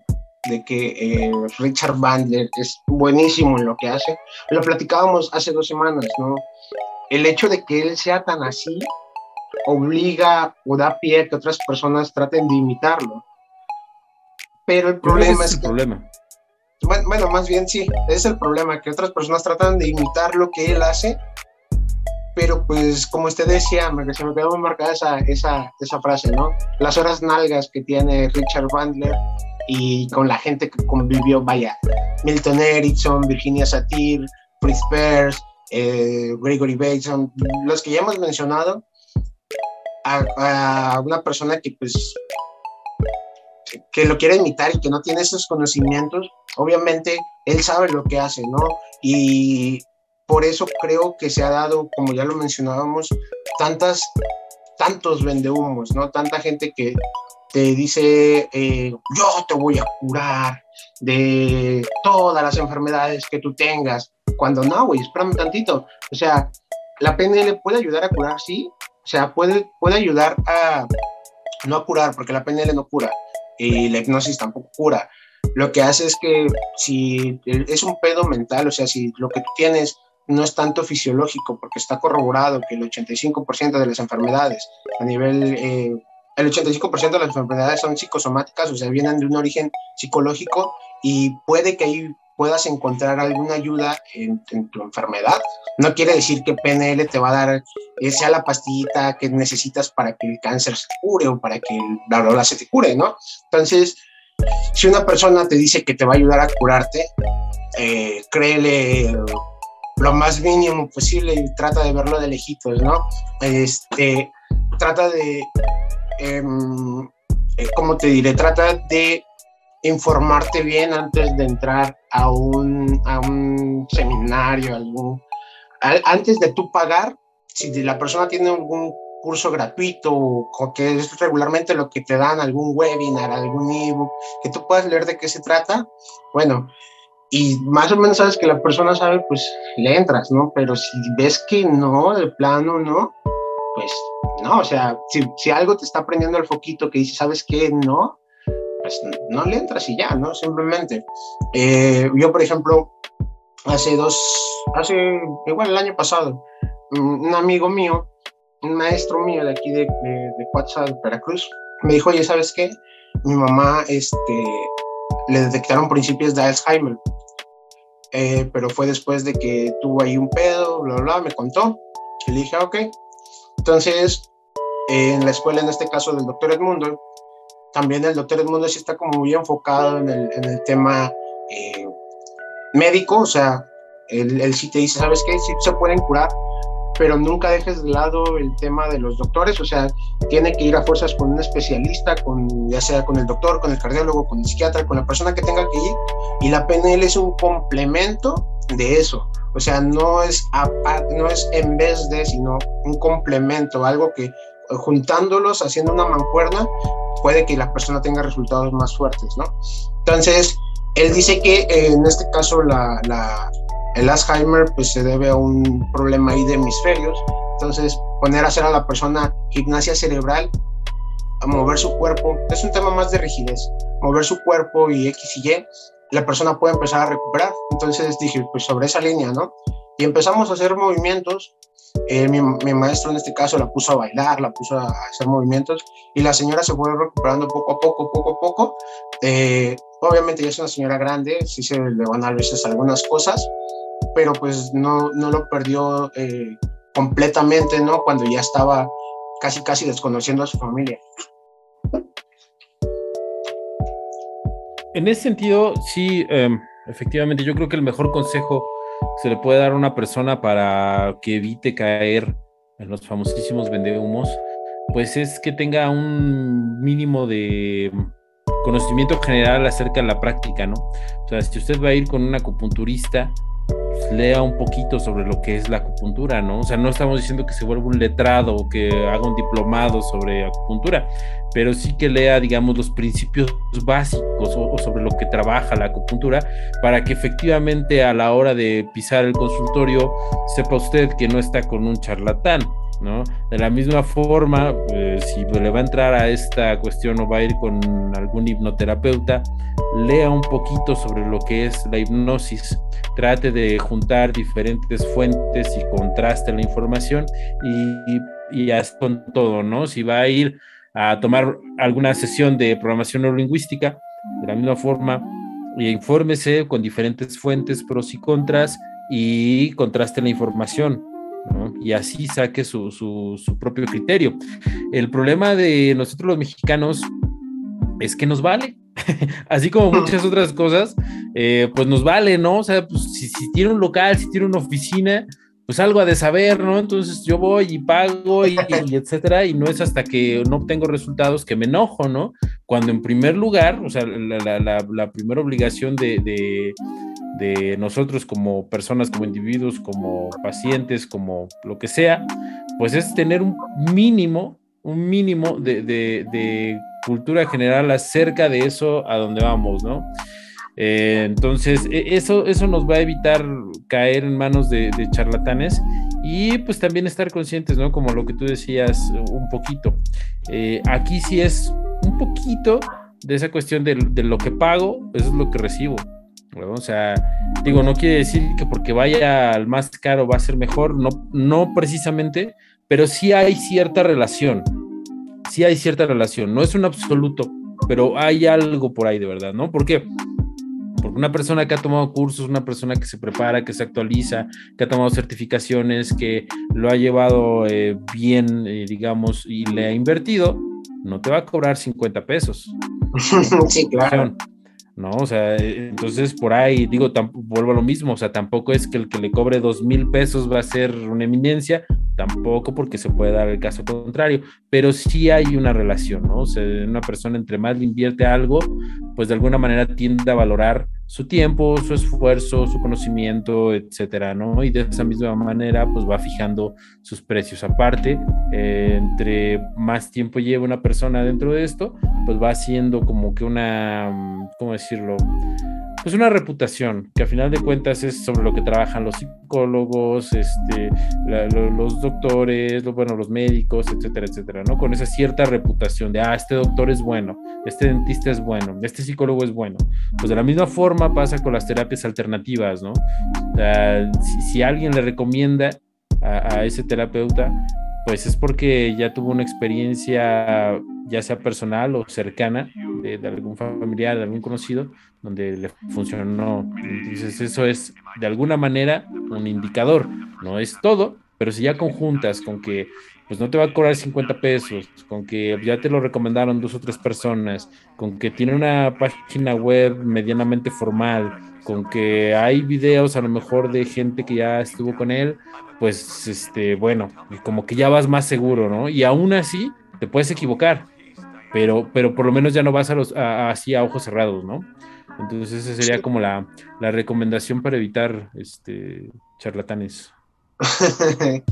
que eh, Richard Bandler es buenísimo en lo que hace. Lo platicábamos hace dos semanas, ¿no? El hecho de que él sea tan así obliga o da pie a que otras personas traten de imitarlo. Pero el problema es, que... Problema bueno, más bien sí, es el problema, que otras personas tratan de imitar lo que él hace, pero pues como usted decía, se me quedó muy marcada esa, esa, esa frase, ¿no? Las horas nalgas que tiene Richard Bandler y con la gente que convivió, vaya, Milton Erickson, Virginia Satir, Fritz Perls, eh, Gregory Bateson, los que ya hemos mencionado, a, a una persona que pues que lo quiere imitar y que no tiene esos conocimientos, obviamente él sabe lo que hace, ¿no? Y por eso creo que se ha dado, como ya lo mencionábamos, tantas, tantos vendehumos, ¿no? Tanta gente que te dice, eh, yo te voy a curar de todas las enfermedades que tú tengas, cuando no, güey, espérame tantito. O sea, la PNL puede ayudar a curar, sí, o sea, puede, puede ayudar a, no a curar, porque la PNL no cura, y la hipnosis tampoco cura. Lo que hace es que si es un pedo mental, o sea, si lo que tú tienes no es tanto fisiológico, porque está corroborado que el 85% de las enfermedades a nivel, eh, el 85% de las enfermedades son psicosomáticas, o sea, vienen de un origen psicológico y puede que ahí puedas encontrar alguna ayuda en, tu enfermedad. No quiere decir que PNL te va a dar, esa la pastillita que necesitas para que el cáncer se cure o para que la rola se te cure, ¿no? Entonces, si una persona te dice que te va a ayudar a curarte, eh, créele lo más mínimo posible y trata de verlo de lejitos, ¿no? Este, trata de, em, eh, ¿cómo te diré? Trata de informarte bien antes de entrar a un, a un seminario, algún, antes de tú pagar, si la persona tiene algún curso gratuito que es regularmente lo que te dan, algún webinar, algún ebook, que tú puedas leer de qué se trata, bueno, y más o menos sabes que la persona sabe, pues le entras, ¿no? Pero si ves que no, de plano no, pues no, o sea, si, si algo te está prendiendo el foquito que dice, ¿sabes qué? No, pues no le entras y ya, ¿no? Simplemente. Eh, yo, por ejemplo, hace dos, hace, igual el año pasado, un amigo mío un maestro mío de aquí de, de, de Veracruz, me dijo, oye, ¿sabes qué? Mi mamá, este, le detectaron principios de Alzheimer, eh, pero fue después de que tuvo ahí un pedo, bla, bla, me contó. Y le dije, ok. Entonces, en la escuela, en este caso del doctor Edmundo, también el doctor Edmundo sí está como muy enfocado en el, en el tema eh, médico, o sea, él, él sí te dice, ¿sabes qué? Sí se pueden curar, pero nunca dejes de lado el tema de los doctores, o sea, tiene que ir a fuerzas con un especialista, con, ya sea con el doctor, con el cardiólogo, con el psiquiatra, con la persona que tenga que ir, y la PNL es un complemento de eso, o sea, no es, no es en vez de, sino un complemento, algo que juntándolos, haciendo una mancuerna, puede que la persona tenga resultados más fuertes, ¿no? Entonces, él dice que eh, en este caso la, la, el Alzheimer pues se debe a un problema ahí de hemisferios, entonces poner a hacer a la persona gimnasia cerebral, a mover su cuerpo, es un tema más de rigidez, mover su cuerpo y X y Y, la persona puede empezar a recuperar. Entonces dije, pues sobre esa línea, ¿no? Y empezamos a hacer movimientos. Eh, mi, mi, maestro en este caso la puso a bailar, la puso a hacer movimientos y la señora se fue recuperando poco a poco, poco a poco. Eh, obviamente ya es una señora grande, sí se le van a veces algunas cosas, pero pues no, no lo perdió eh, completamente, ¿no? Cuando ya estaba casi, casi desconociendo a su familia. En ese sentido, sí, em, efectivamente, yo creo que el mejor consejo que se le puede dar a una persona para que evite caer en los famosísimos vendehumos, pues es que tenga un mínimo de conocimiento general acerca de la práctica, ¿no? O sea, si usted va a ir con un acupunturista, lea un poquito sobre lo que es la acupuntura, ¿no? O sea, no estamos diciendo que se vuelva un letrado o que haga un diplomado sobre acupuntura, pero sí que lea, digamos, los principios básicos o, sobre lo que trabaja la acupuntura para que efectivamente a la hora de pisar el consultorio sepa usted que no está con un charlatán, ¿no? De la misma forma, eh, si le va a entrar a esta cuestión o va a ir con algún hipnoterapeuta, lea un poquito sobre lo que es la hipnosis, trate de juntar diferentes fuentes y contraste la información y, y, y con todo, ¿no? Si va a ir a tomar alguna sesión de programación neurolingüística, de la misma forma, y infórmese con diferentes fuentes, pros y contras, y contraste la información y así saque su, su, propio criterio. El problema de nosotros los mexicanos es que nos vale, así como muchas otras cosas, eh, pues nos vale, ¿no? O sea, pues, si, tiene un local, si tiene una oficina, pues algo ha de saber, ¿no? Entonces yo voy y pago y, etcétera, y no es hasta que no obtengo resultados que me enojo, ¿no? Cuando en primer lugar, o sea, la, primera obligación de de nosotros como personas, como individuos, como pacientes, como lo que sea, pues es tener un mínimo, un mínimo de, cultura general acerca de eso a donde vamos, ¿no? Eh, entonces, e, eso, eso nos va a evitar caer en manos de, charlatanes y pues también estar conscientes, ¿no? Como lo que tú decías un poquito. Eh, aquí sí es un poquito de esa cuestión de, de, lo que pago, eso es lo que recibo. O sea, digo, no quiere decir que porque vaya al más caro va a ser mejor, no, no precisamente, pero sí hay cierta relación. Sí hay cierta relación. No es un absoluto, pero hay algo por ahí de verdad, ¿no? ¿Por qué? Porque una persona que ha tomado cursos, una persona que se prepara, que se actualiza, que ha tomado certificaciones, que lo ha llevado eh, bien, eh, digamos, y le ha invertido, no te va a cobrar 50 pesos. Sí, claro. ¿No? O sea, eh, entonces por ahí, digo, vuelvo a lo mismo, o sea, tampoco es que el que le cobre dos mil pesos va a ser una eminencia, tampoco porque se puede dar el caso contrario, pero sí hay una relación, ¿no? O sea, una persona entre más le invierte algo, pues de alguna manera tiende a valorar su tiempo, su esfuerzo, su conocimiento, etcétera, ¿no? Y de esa misma manera, pues va fijando sus precios. Aparte, eh, entre más tiempo lleva una persona dentro de esto, pues va haciendo como que una, ¿cómo decirlo? Pues una reputación, que a final de cuentas es sobre lo que trabajan los psicólogos, este, los doctores, bueno, los médicos, etcétera, etcétera, ¿no? Con esa cierta reputación de, ah, este doctor es bueno, este dentista es bueno, este psicólogo es bueno. Pues de la misma forma pasa con las terapias alternativas, ¿no? si, alguien le recomienda a, ese terapeuta, pues es porque ya tuvo una experiencia, ya sea personal o cercana, de, algún familiar, de algún conocido, donde le funcionó. Entonces eso es de alguna manera un indicador, no es todo, pero si ya conjuntas con que pues no te va a cobrar 50 pesos, con que ya te lo recomendaron dos o tres personas, con que tiene una página web medianamente formal, con que hay videos a lo mejor de gente que ya estuvo con él, pues este, bueno, como que ya vas más seguro, ¿no? Y aún así te puedes equivocar, pero, pero por lo menos ya no vas a los, así a ojos cerrados, ¿no? Entonces esa sería como la, la recomendación para evitar este, charlatanes.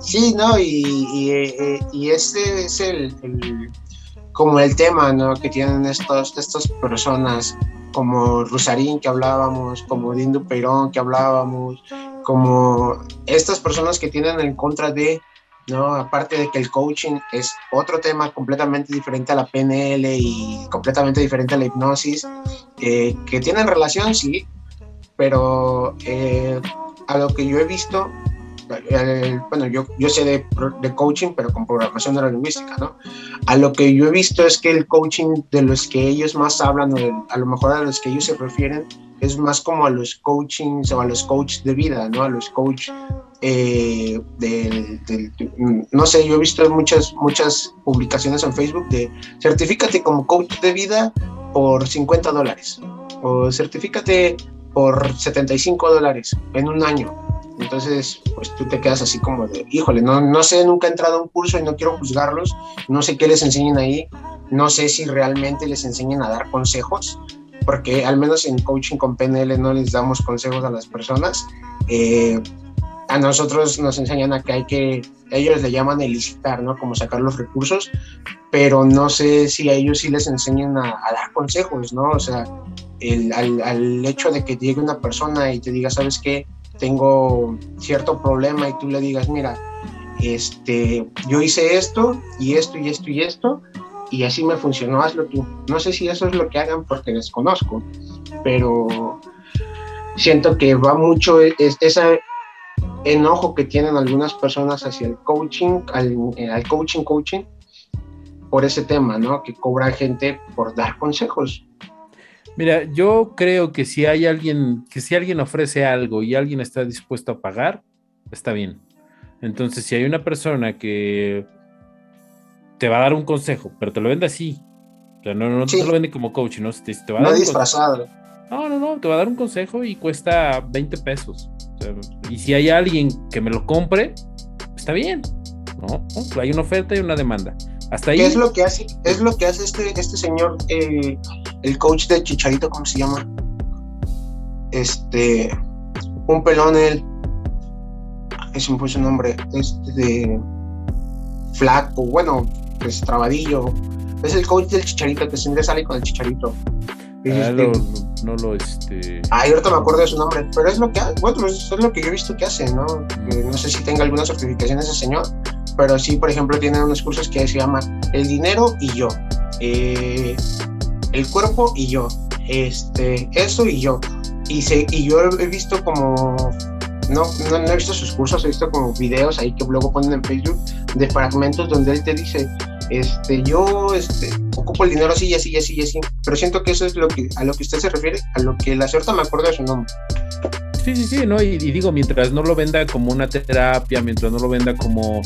sí, ¿no? Y, y, y este es el, el, como el tema, ¿no? Que tienen estos, estas personas como Rusarín que hablábamos, como Dindo Peirón que hablábamos, como estas personas que tienen en contra de, Aparte de que el coaching es otro tema completamente diferente a la PNL y completamente diferente a la hipnosis, eh, que tienen relación, sí, pero eh, a lo que yo he visto, bueno, yo, yo sé de, coaching, pero con programación neurolingüística, ¿no? A lo que yo he visto es que el coaching de los que ellos más hablan, o a lo mejor a los que ellos se refieren, es más como a los coachings o a los coaches de vida, ¿no? A los coach eh, no sé, yo he visto muchas, muchas publicaciones en Facebook de certifícate como coach de vida por 50 dólares o certifícate por 75 dólares en un año entonces, pues tú te quedas así como de, híjole, no, no sé, nunca he entrado a un curso y no quiero juzgarlos, no sé qué les enseñan ahí, no sé si realmente les enseñan a dar consejos, porque al menos en coaching con PNL no les damos consejos a las personas. Eh, a nosotros nos enseñan a que hay que, ellos le llaman elicitar, ¿no? Como sacar los recursos, pero no sé si a ellos sí les enseñan a, dar consejos, ¿no? O sea, el, al, al, hecho de que llegue una persona y te diga, ¿sabes qué? tengo cierto problema y tú le digas, mira, este, yo hice esto y esto y esto y esto y así me funcionó, hazlo tú. No sé si eso es lo que hagan porque desconozco, pero siento que va mucho ese enojo que tienen algunas personas hacia el coaching, al, al coaching coaching, por ese tema, ¿no? Que cobra gente por dar consejos. Mira, yo creo que si hay alguien, que si alguien ofrece algo y alguien está dispuesto a pagar, está bien. Entonces, si hay una persona que te va a dar un consejo, pero te lo vende así, o sea, no, no te lo vende como coach, ¿no? Te, te va a no disfrazado. No, no, no, te va a dar un consejo y cuesta 20 pesos. Y si hay alguien que me lo compre, está bien, ¿no? Hay una oferta y una demanda. Hasta ahí. ¿Qué es lo que hace, es lo que hace este, este señor, eh, el coach de Chicharito, ¿cómo se llama? Este, un pelón, él, es me puso su nombre, este de flaco, bueno, pues trabadillo. Es el coach del Chicharito, que siempre sale con el Chicharito. Ah, no, no, lo este. Ay, ahorita me acuerdo de su nombre, pero es lo que bueno, es lo que yo he visto que hace, ¿no? no sé si tenga alguna certificación ese señor, pero sí, por ejemplo, tiene unos cursos que se llaman El dinero y yo, eh, El cuerpo y yo, este, eso y yo. Y, se, y yo he visto como, no, no, he visto sus cursos, he visto como videos ahí que luego ponen en Facebook de fragmentos donde él te dice, este, yo este, ocupo el dinero así y así y así y así, pero siento que eso es lo que, a lo que usted se refiere, a lo que la cierta me acuerdo de su nombre. Sí, sí, sí, ¿no? Y, digo, mientras no lo venda como una terapia, mientras no lo venda como,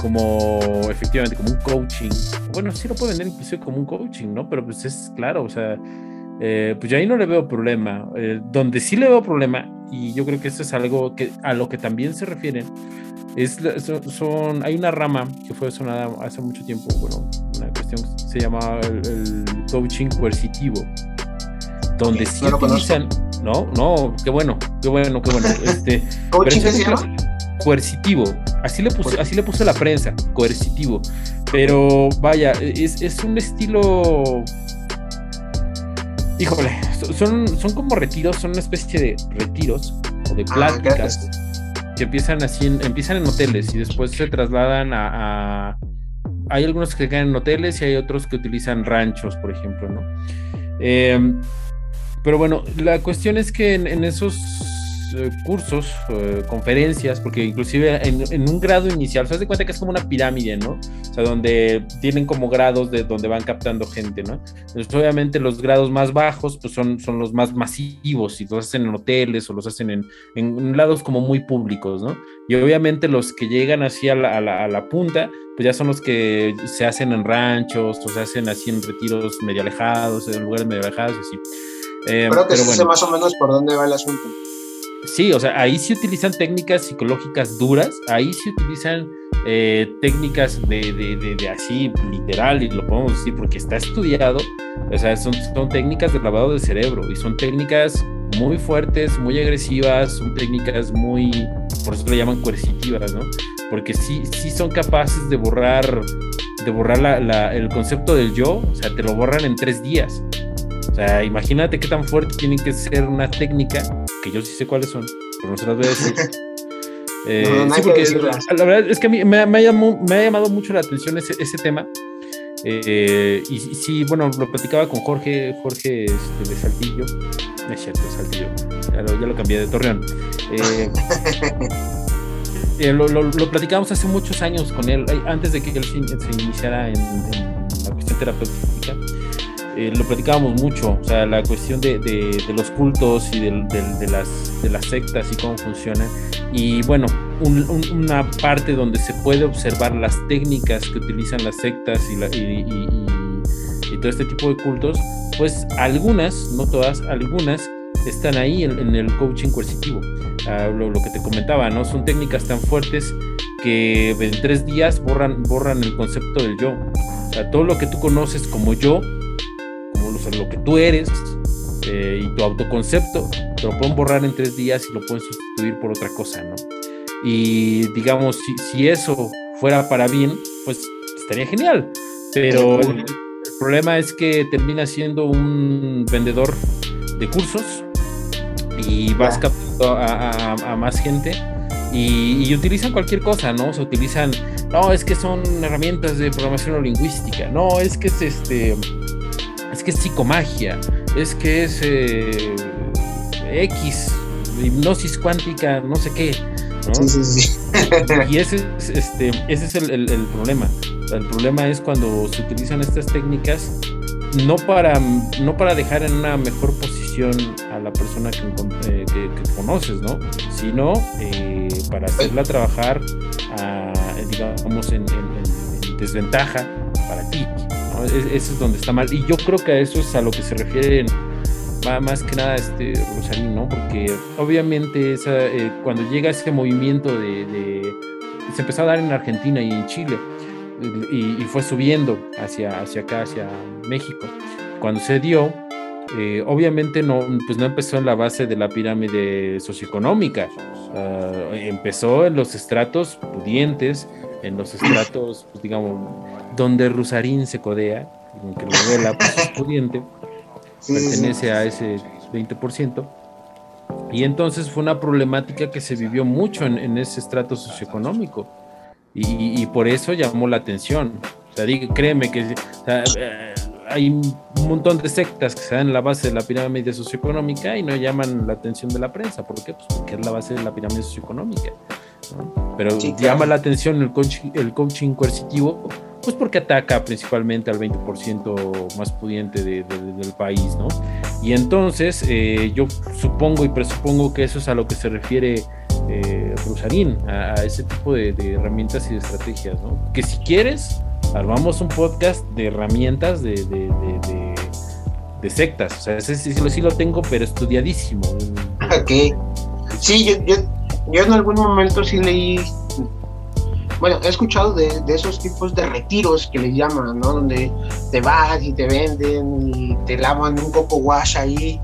como efectivamente, como un coaching. Bueno, sí lo puede vender inclusive como un coaching, ¿no? Pero pues es claro, o sea, eh, pues yo ahí no le veo problema. Eh, donde sí le veo problema, y yo creo que eso es algo que a lo que también se refieren, es, son, hay una rama que fue sonada hace mucho tiempo, bueno, una cuestión se llama el, coaching coercitivo, donde sí utilizan... No, no, qué bueno, qué bueno, qué bueno. Este, Coercitivo. Así le, puse, así le puso la prensa, coercitivo. Pero vaya, es, es un estilo. Híjole, son, son como retiros, son una especie de retiros o de ah, pláticas que empiezan así, empiezan en hoteles y después se trasladan a, hay algunos que quedan en hoteles y hay otros que utilizan ranchos, por ejemplo, ¿no? Eh, pero bueno, la cuestión es que en, esos eh, cursos, eh, conferencias, porque inclusive en, un grado inicial, se de cuenta que es como una pirámide, ¿no? O sea, donde tienen como grados de donde van captando gente, ¿no? Entonces, obviamente los grados más bajos, pues son, son los más masivos y los hacen en hoteles o los hacen en, en lados como muy públicos, ¿no? Y obviamente los que llegan así a la, a la, punta, pues ya son los que se hacen en ranchos o se hacen así en retiros medio alejados, en lugares medio alejados, así. Eh, Creo que sé más o menos por dónde va el asunto. Sí, o sea, ahí se utilizan técnicas psicológicas duras, ahí se utilizan eh, técnicas de, de, de, así literal, y lo podemos decir porque está estudiado, o sea, son, son técnicas de lavado de cerebro y son técnicas muy fuertes, muy agresivas, son técnicas muy, por eso le llaman coercitivas, ¿no? Porque sí, sí son capaces de borrar, de borrar la, el concepto del yo, o sea, te lo borran en tres días. O sea, imagínate qué tan fuerte tiene que ser una técnica, que yo sí sé cuáles son, pero no se las voy a decir. Eh, sí, porque la, verdad es que a mí me, me, ha, llamado, me ha llamado mucho la atención ese, ese tema. Eh, y, sí, bueno, lo platicaba con Jorge, Jorge este, de Saltillo. No es cierto, Saltillo. Ya lo, ya lo cambié de Torreón. Eh, lo, lo, lo, platicábamos hace muchos años con él, antes de que él se, iniciara en, en, la cuestión terapéutica. Eh, lo platicábamos mucho, o sea, la cuestión de, los cultos y de, las, de las sectas y cómo funcionan. Y bueno, una parte donde se puede observar las técnicas que utilizan las sectas y, todo este tipo de cultos, pues algunas, no todas, algunas están ahí en, el coaching coercitivo. Ah, lo, que te comentaba, ¿no? Son técnicas tan fuertes que en tres días borran, borran el concepto del yo. O sea, todo lo que tú conoces como yo lo que tú eres eh, y tu autoconcepto, te lo pueden borrar en tres días y lo pueden sustituir por otra cosa, ¿no? Y digamos, si, si eso fuera para bien, pues estaría genial. Pero el, problema es que termina siendo un vendedor de cursos y vas captando a, más gente y, y, utilizan cualquier cosa, ¿no? Se utilizan, no, es que son herramientas de programación lingüística, no, es que es este es que es psicomagia, es que es eh, X, hipnosis cuántica, no sé qué. Sí, sí, sí. Y ese es, este, ese es el, problema. El problema es cuando se utilizan estas técnicas no para, no para dejar en una mejor posición a la persona que, eh, conoces, ¿no? Sino eh, para hacerla trabajar, digamos, en desventaja para ti. Eso es donde está mal. Y yo creo que a eso es a lo que se refiere más que nada este Rosalín, ¿no? Porque obviamente eh, cuando llega ese movimiento de, se empezó a dar en Argentina y en Chile y, fue subiendo hacia, hacia acá, hacia México. Cuando se dio, eh, obviamente no, pues no empezó en la base de la pirámide socioeconómica, ah, empezó en los estratos pudientes, en los estratos, pues, digamos, donde Rusarín se codea, aunque lo revela pues, es pudiente, pertenece a ese 20%. Y entonces fue una problemática que se vivió mucho en, ese estrato socioeconómico. Y, por eso llamó la atención. O sea, créeme que eh, hay un montón de sectas que se dan en la base de la pirámide socioeconómica y no llaman la atención de la prensa. ¿Por qué? Pues porque es la base de la pirámide socioeconómica. Pero llama la atención el coaching, el coaching coercitivo pues porque ataca principalmente al 20% más pudiente del país, ¿no? Y entonces eh, yo supongo y presupongo que eso es a lo que se refiere eh, Rosarín, a, ese tipo de, herramientas y de estrategias, ¿no? Que si quieres, armamos un podcast de herramientas de, de sectas, o sea, ese sí, sí, lo tengo, pero estudiadísimo. Ok. Sí, yo, yo, yo en algún momento sí leí bueno, he escuchado de, esos tipos de retiros que les llaman, ¿no? Donde te vas y te venden y te lavan un coco wash ahí,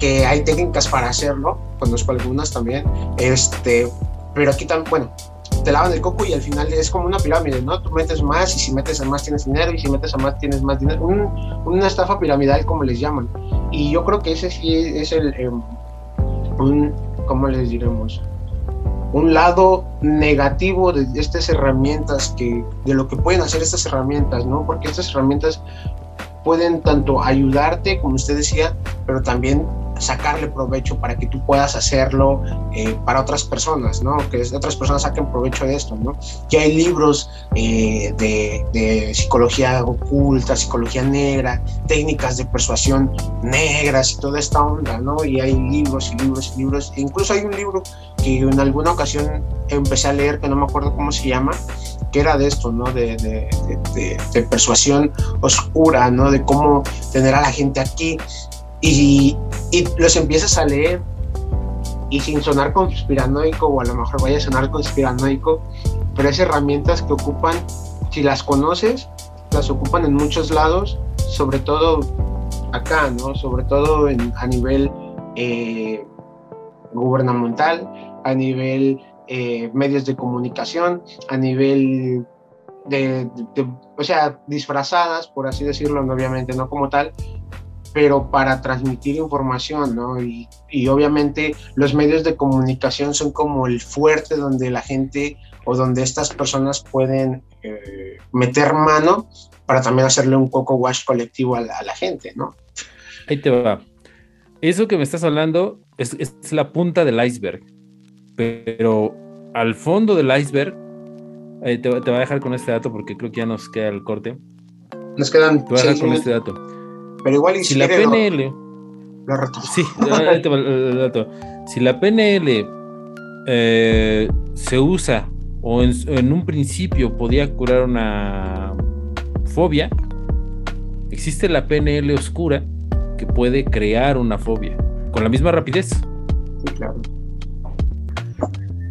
que hay técnicas para hacerlo, conozco algunas también, este, pero aquí también, bueno, te lavan el coco y al final es como una pirámide, ¿no? Tú metes más y si metes a más tienes dinero y si metes a más tienes más dinero, una estafa piramidal como les llaman. Y yo creo que ese sí es el, em, un, ¿cómo les diremos? Un lado negativo de estas herramientas que de lo que pueden hacer estas herramientas, ¿no? Porque estas herramientas pueden tanto ayudarte, como usted decía, pero también sacarle provecho para que tú puedas hacerlo eh, para otras personas, ¿no? Que otras personas saquen provecho de esto, ¿no? Que hay libros eh, de, psicología oculta, psicología negra, técnicas de persuasión negras y toda esta onda, ¿no? Y hay libros y libros y libros. E incluso hay un libro que en alguna ocasión empecé a leer, que no me acuerdo cómo se llama, que era de esto, ¿no? De, de, de persuasión oscura, ¿no? De cómo tener a la gente aquí y, y los empiezas a leer y sin sonar conspiranoico o a lo mejor vaya a sonar conspiranoico, pero es herramientas que ocupan, si las conoces, las ocupan en muchos lados, sobre todo acá, ¿no? Sobre todo en, a nivel eh, gubernamental, a nivel eh, medios de comunicación, a nivel de, o sea, disfrazadas, por así decirlo, obviamente no como tal, pero para transmitir información, ¿no? Y, y, obviamente los medios de comunicación son como el fuerte donde la gente o donde estas personas pueden eh, meter mano para también hacerle un coco wash colectivo a la, a la, gente, ¿no? Ahí te va. Eso que me estás hablando es, es la punta del iceberg, pero al fondo del iceberg, eh, te, te voy a dejar con este dato porque creo que ya nos queda el corte. Nos quedan. Te voy a dejar con este dato pero igual si la PNL lo, lo sí, si la PNL eh, se usa o en, en, un principio podía curar una fobia, existe la PNL oscura que puede crear una fobia con la misma rapidez. Sí, claro.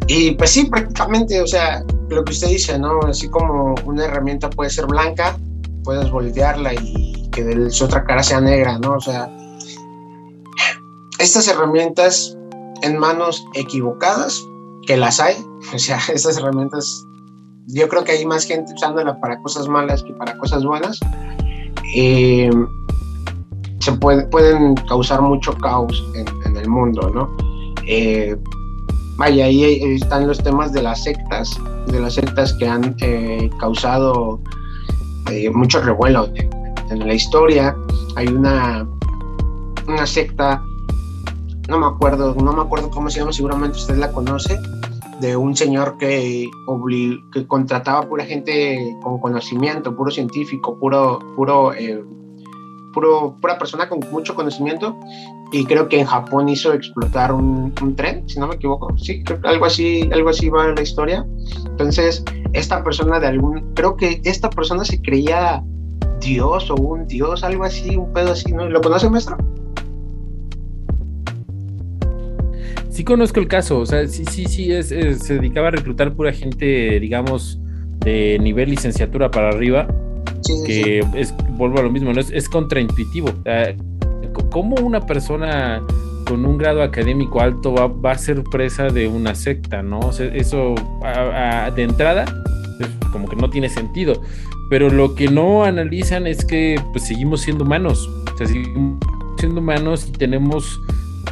Y pues sí, prácticamente, o sea, lo que usted dice, ¿no? Así como una herramienta puede ser blanca, puedes voltearla y que su otra cara sea negra, ¿no? O sea, estas herramientas en manos equivocadas, que las hay, o sea, estas herramientas, yo creo que hay más gente usándolas para cosas malas que para cosas buenas, eh, se puede, pueden causar mucho caos en, en el mundo, ¿no? Eh, vaya, ahí están los temas de las sectas, de las sectas que han eh, causado eh, mucho revuelo en la historia. Hay una, una secta, no me acuerdo, no me acuerdo cómo se llama, seguramente usted la conoce, de un señor que, que contrataba pura gente con conocimiento, puro científico, puro, puro, eh, puro, pura persona con mucho conocimiento. Y creo que en Japón hizo explotar un, un tren, si no me equivoco. Sí, creo algo así, algo así va en la historia. Entonces, esta persona de algún, creo que esta persona se creía dios o un dios, algo así, un pedo así, ¿no? ¿Lo conoce, maestro? Sí conozco el caso, o sea, sí, sí, sí, es, se dedicaba a reclutar pura gente, digamos, de nivel licenciatura para arriba, sí, que sí. es, vuelvo a lo mismo, ¿no? es, es contraintuitivo. ¿Cómo una persona con un grado académico alto va, va, a ser presa de una secta, ¿no? O sea, eso a, a, de entrada, pues, como que no tiene sentido pero lo que no analizan es que pues seguimos siendo humanos, o sea, seguimos siendo humanos y tenemos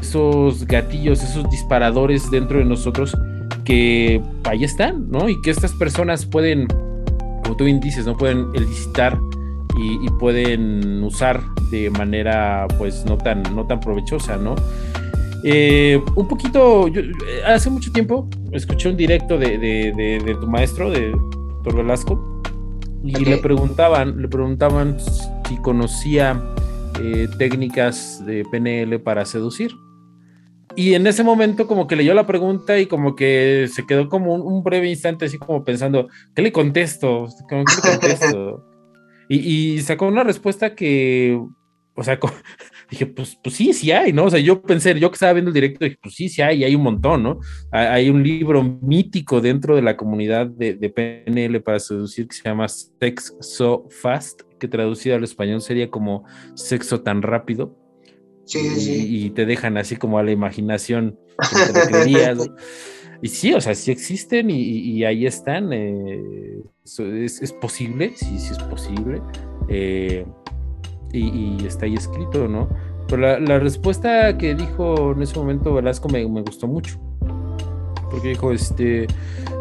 esos gatillos, esos disparadores dentro de nosotros que ahí están, ¿no? Y que estas personas pueden, como tú bien dices, ¿no? Pueden elicitar y, y pueden usar de manera pues no tan, no tan provechosa, ¿no? Eh, un poquito, yo, hace mucho tiempo escuché un directo de, de, de, de tu maestro, de Doctor Velasco, y okay. le preguntaban, le preguntaban si conocía eh, técnicas de PNL para seducir. Y en ese momento como que leyó la pregunta y como que se quedó como un, un breve instante así como pensando, ¿qué le contesto? ¿Qué le contesto? y, y, sacó una respuesta que, o sea, dije, pues, pues sí, sí hay, ¿no? O sea, yo pensé, yo que estaba viendo el directo, dije, pues sí, sí hay, hay un montón, ¿no? Hay un libro mítico dentro de la comunidad de, de PNL para seducir que se llama Sex So Fast, que traducido al español sería como sexo tan rápido. Sí, sí, sí. Y, te dejan así como a la imaginación. Te creerías, y sí, o sea, sí existen y, y ahí están. Eh, es, es, posible, sí, sí es posible. Eh, y, y, está ahí escrito, ¿no? Pero la, la, respuesta que dijo en ese momento Velasco me, me, gustó mucho. Porque dijo, este,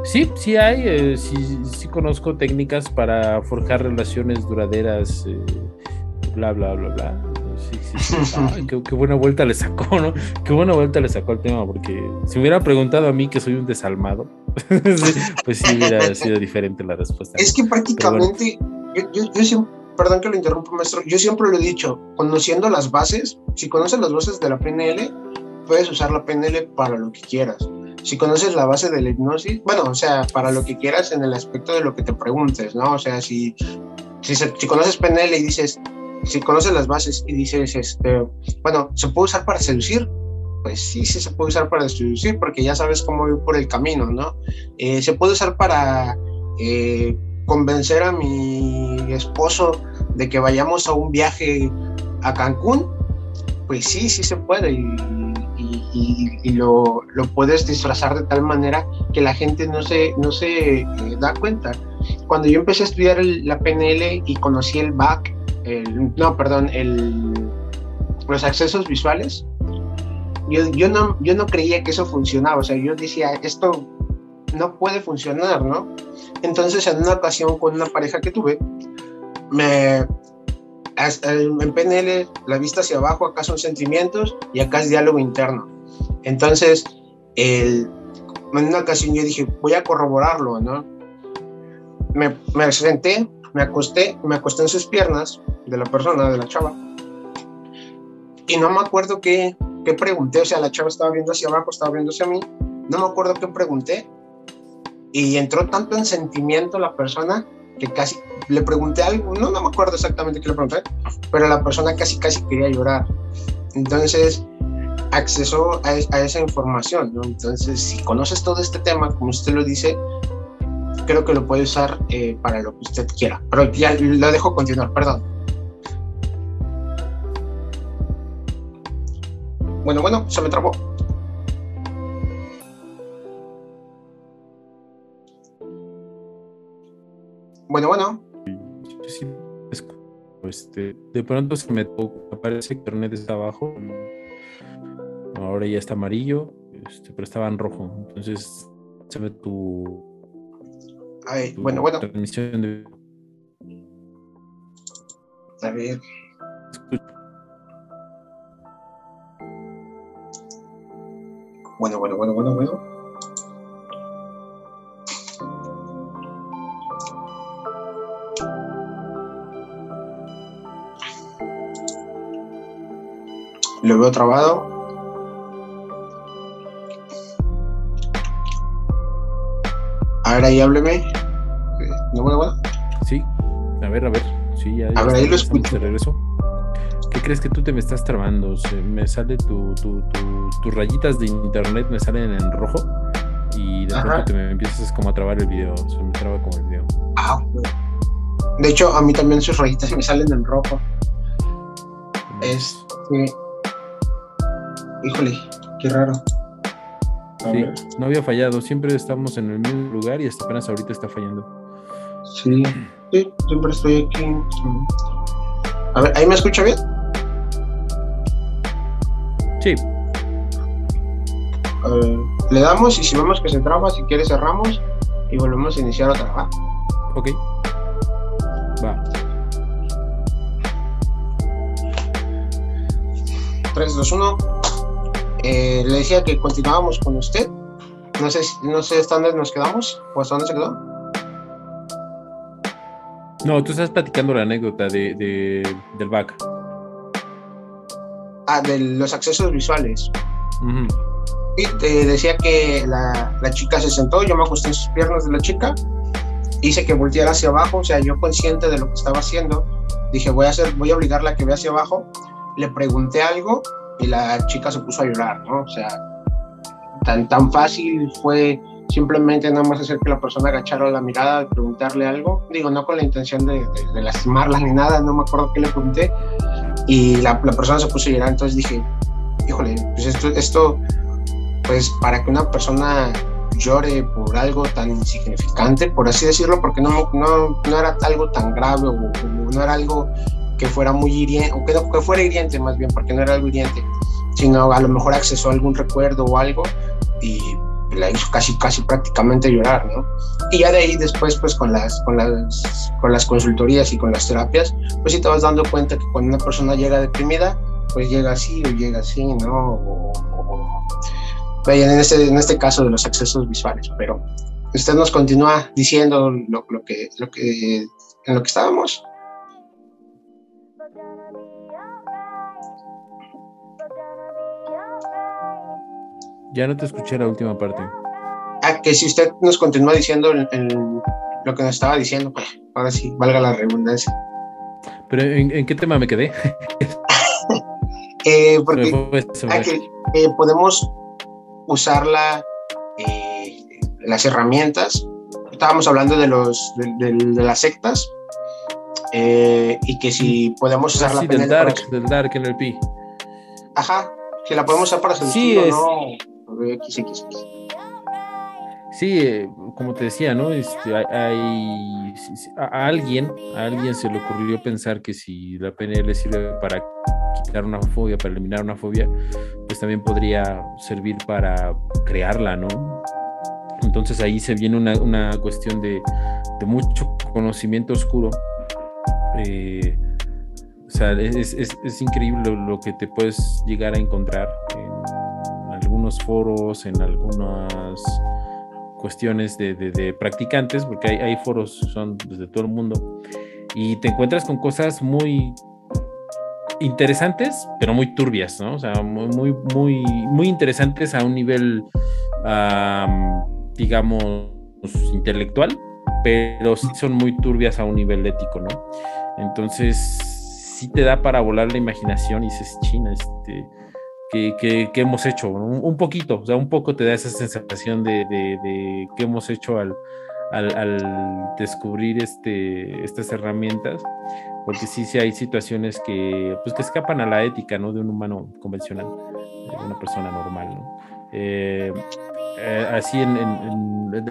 sí, sí hay, eh, sí, sí, conozco técnicas para forjar relaciones duraderas, bla, bla, bla, bla. Sí, sí, sí. qué, buena vuelta le sacó, ¿no? Qué buena vuelta le sacó al tema, porque si me hubiera preguntado a mí que soy un desalmado, pues sí hubiera sido diferente la respuesta. Es que prácticamente, yo, yo, siempre, perdón que lo interrumpa, maestro, yo siempre lo he dicho, conociendo las bases, si conoces las bases de la PNL, puedes usar la PNL para lo que quieras. Si conoces la base de la hipnosis, bueno, o sea, para lo que quieras en el aspecto de lo que te preguntes, ¿no? O sea, si, si, si conoces PNL y dices, si conoces las bases y dices, este, bueno, ¿se puede usar para seducir? Pues sí, sí se puede usar para seducir porque ya sabes cómo ir por el camino, ¿no? Eh, ¿Se puede usar para eh, convencer a mi esposo de que vayamos a un viaje a Cancún? Pues sí, sí se puede y, lo, lo, puedes disfrazar de tal manera que la gente no se, no se eh, da cuenta. Cuando yo empecé a estudiar la PNL y conocí el BAC, no, perdón, los accesos visuales, yo, yo, no, yo no creía que eso funcionaba, o sea, yo decía, esto no puede funcionar, ¿no? Entonces, en una ocasión con una pareja que tuve, me, en PNL, la vista hacia abajo, acá son sentimientos y acá es diálogo interno. Entonces, el, en una ocasión yo dije, voy a corroborarlo, ¿no? Me, me senté, me acosté, me acosté en sus piernas de la persona, de la chava. Y no me acuerdo qué, qué pregunté, o sea, la chava estaba viendo hacia abajo, estaba viendo hacia mí, no me acuerdo qué pregunté. Y entró tanto en sentimiento la persona que casi le pregunté algo, no, no me acuerdo exactamente qué le pregunté, pero la persona casi, casi quería llorar. Entonces, accesó a, esa información. Entonces, si conoces todo este tema, como usted lo dice, creo que lo puede usar eh, para lo que usted quiera. Pero ya lo dejo continuar, perdón. Bueno, bueno, se me trabó. Bueno, bueno. Este, de pronto se me aparece que internet está abajo. Ahora ya está amarillo, este, pero estaba en rojo. Entonces se ve tu bueno, bueno. A ver. Bueno, bueno, bueno, bueno, bueno. Lo veo trabado. Ahora ahí hábleme. Sí, a ver, a ver. Sí, ya, a ver, ahí lo escucho. De regreso. ¿Qué crees que tú te me estás trabando? me sale tu, tu, tus rayitas de internet me salen en rojo y de pronto te me empiezas como a trabar el video. Se me traba como el video. Ah, de hecho, a mí también sus rayitas me salen en rojo. Es. Híjole, qué raro. Sí, no había fallado. Siempre estamos en el mismo lugar y hasta apenas ahorita está fallando. Sí, sí, siempre estoy aquí. A ver, ¿ahí me escucha bien? Sí. Le damos y si vemos que se traba, si quiere cerramos y volvemos a iniciar otra. ¿va? Ok. Va. 3, 2, 1. Eh, le decía que continuábamos con usted. No sé, no sé hasta dónde nos quedamos o hasta dónde se quedó. No, tú estás platicando la anécdota de, del back. Ah, de los accesos visuales. Y te decía que la, la, chica se sentó, yo me acosté en sus piernas de la chica, hice que volteara hacia abajo, o sea, yo consciente de lo que estaba haciendo, dije, voy a, hacer, voy a obligarla a que vea hacia abajo, le pregunté algo y la chica se puso a llorar, ¿no? O sea, tan, tan fácil fue simplemente nada más hacer que la persona agachara la mirada, preguntarle algo, digo, no con la intención de, lastimarla ni nada, no me acuerdo qué le pregunté, y la, persona se puso a llorar, entonces dije, híjole, pues esto, esto, pues para que una persona llore por algo tan insignificante, por así decirlo, porque no, no, no era algo tan grave o, no era algo que fuera muy hiriente, o que, que fuera hiriente más bien, porque no era algo hiriente, sino a lo mejor accesó a algún recuerdo o algo y la hizo casi, casi prácticamente llorar, ¿no? Y ya de ahí después, pues con las, con las, con las consultorías y con las terapias, pues sí te vas dando cuenta que cuando una persona llega deprimida, pues llega así o llega así, ¿no? O, en este, en este caso de los accesos visuales, pero usted nos continúa diciendo lo, lo que, lo que, en lo que estábamos. Ya no te escuché la última parte. Ah, que si usted nos continúa diciendo lo que nos estaba diciendo, pues ahora sí, valga la redundancia. Pero ¿en, qué tema me quedé? eh, porque ah, eh, podemos usarla, eh, las herramientas. Estábamos hablando de, los, de, las sectas eh, y que si podemos usar la del Dark, del Dark NLP. Ajá, que la podemos usar para seducir sí, no Sí, eh, como te decía, ¿no? Este, hay, a alguien, a alguien se le ocurrió pensar que si la PNL sirve para quitar una fobia, para eliminar una fobia, pues también podría servir para crearla, ¿no? Entonces ahí se viene una, cuestión de, mucho conocimiento oscuro. Eh, o sea, es, increíble lo, que te puedes llegar a encontrar algunos foros, en algunas cuestiones de, practicantes, porque hay, foros, son desde todo el mundo, y te encuentras con cosas muy interesantes, pero muy turbias, ¿no? O sea, muy, muy, muy, interesantes a un nivel, digamos, intelectual, pero sí son muy turbias a un nivel ético, ¿no? Entonces, sí te da para volar la imaginación y dices, china, este que, hemos hecho, un, poquito, o sea, un poco te da esa sensación de, de, qué hemos hecho al, al, descubrir este, estas herramientas, porque sí, sí hay situaciones que, pues, que escapan a la ética, ¿no? De un humano convencional, de una persona normal, ¿no? Eh, eh, así en,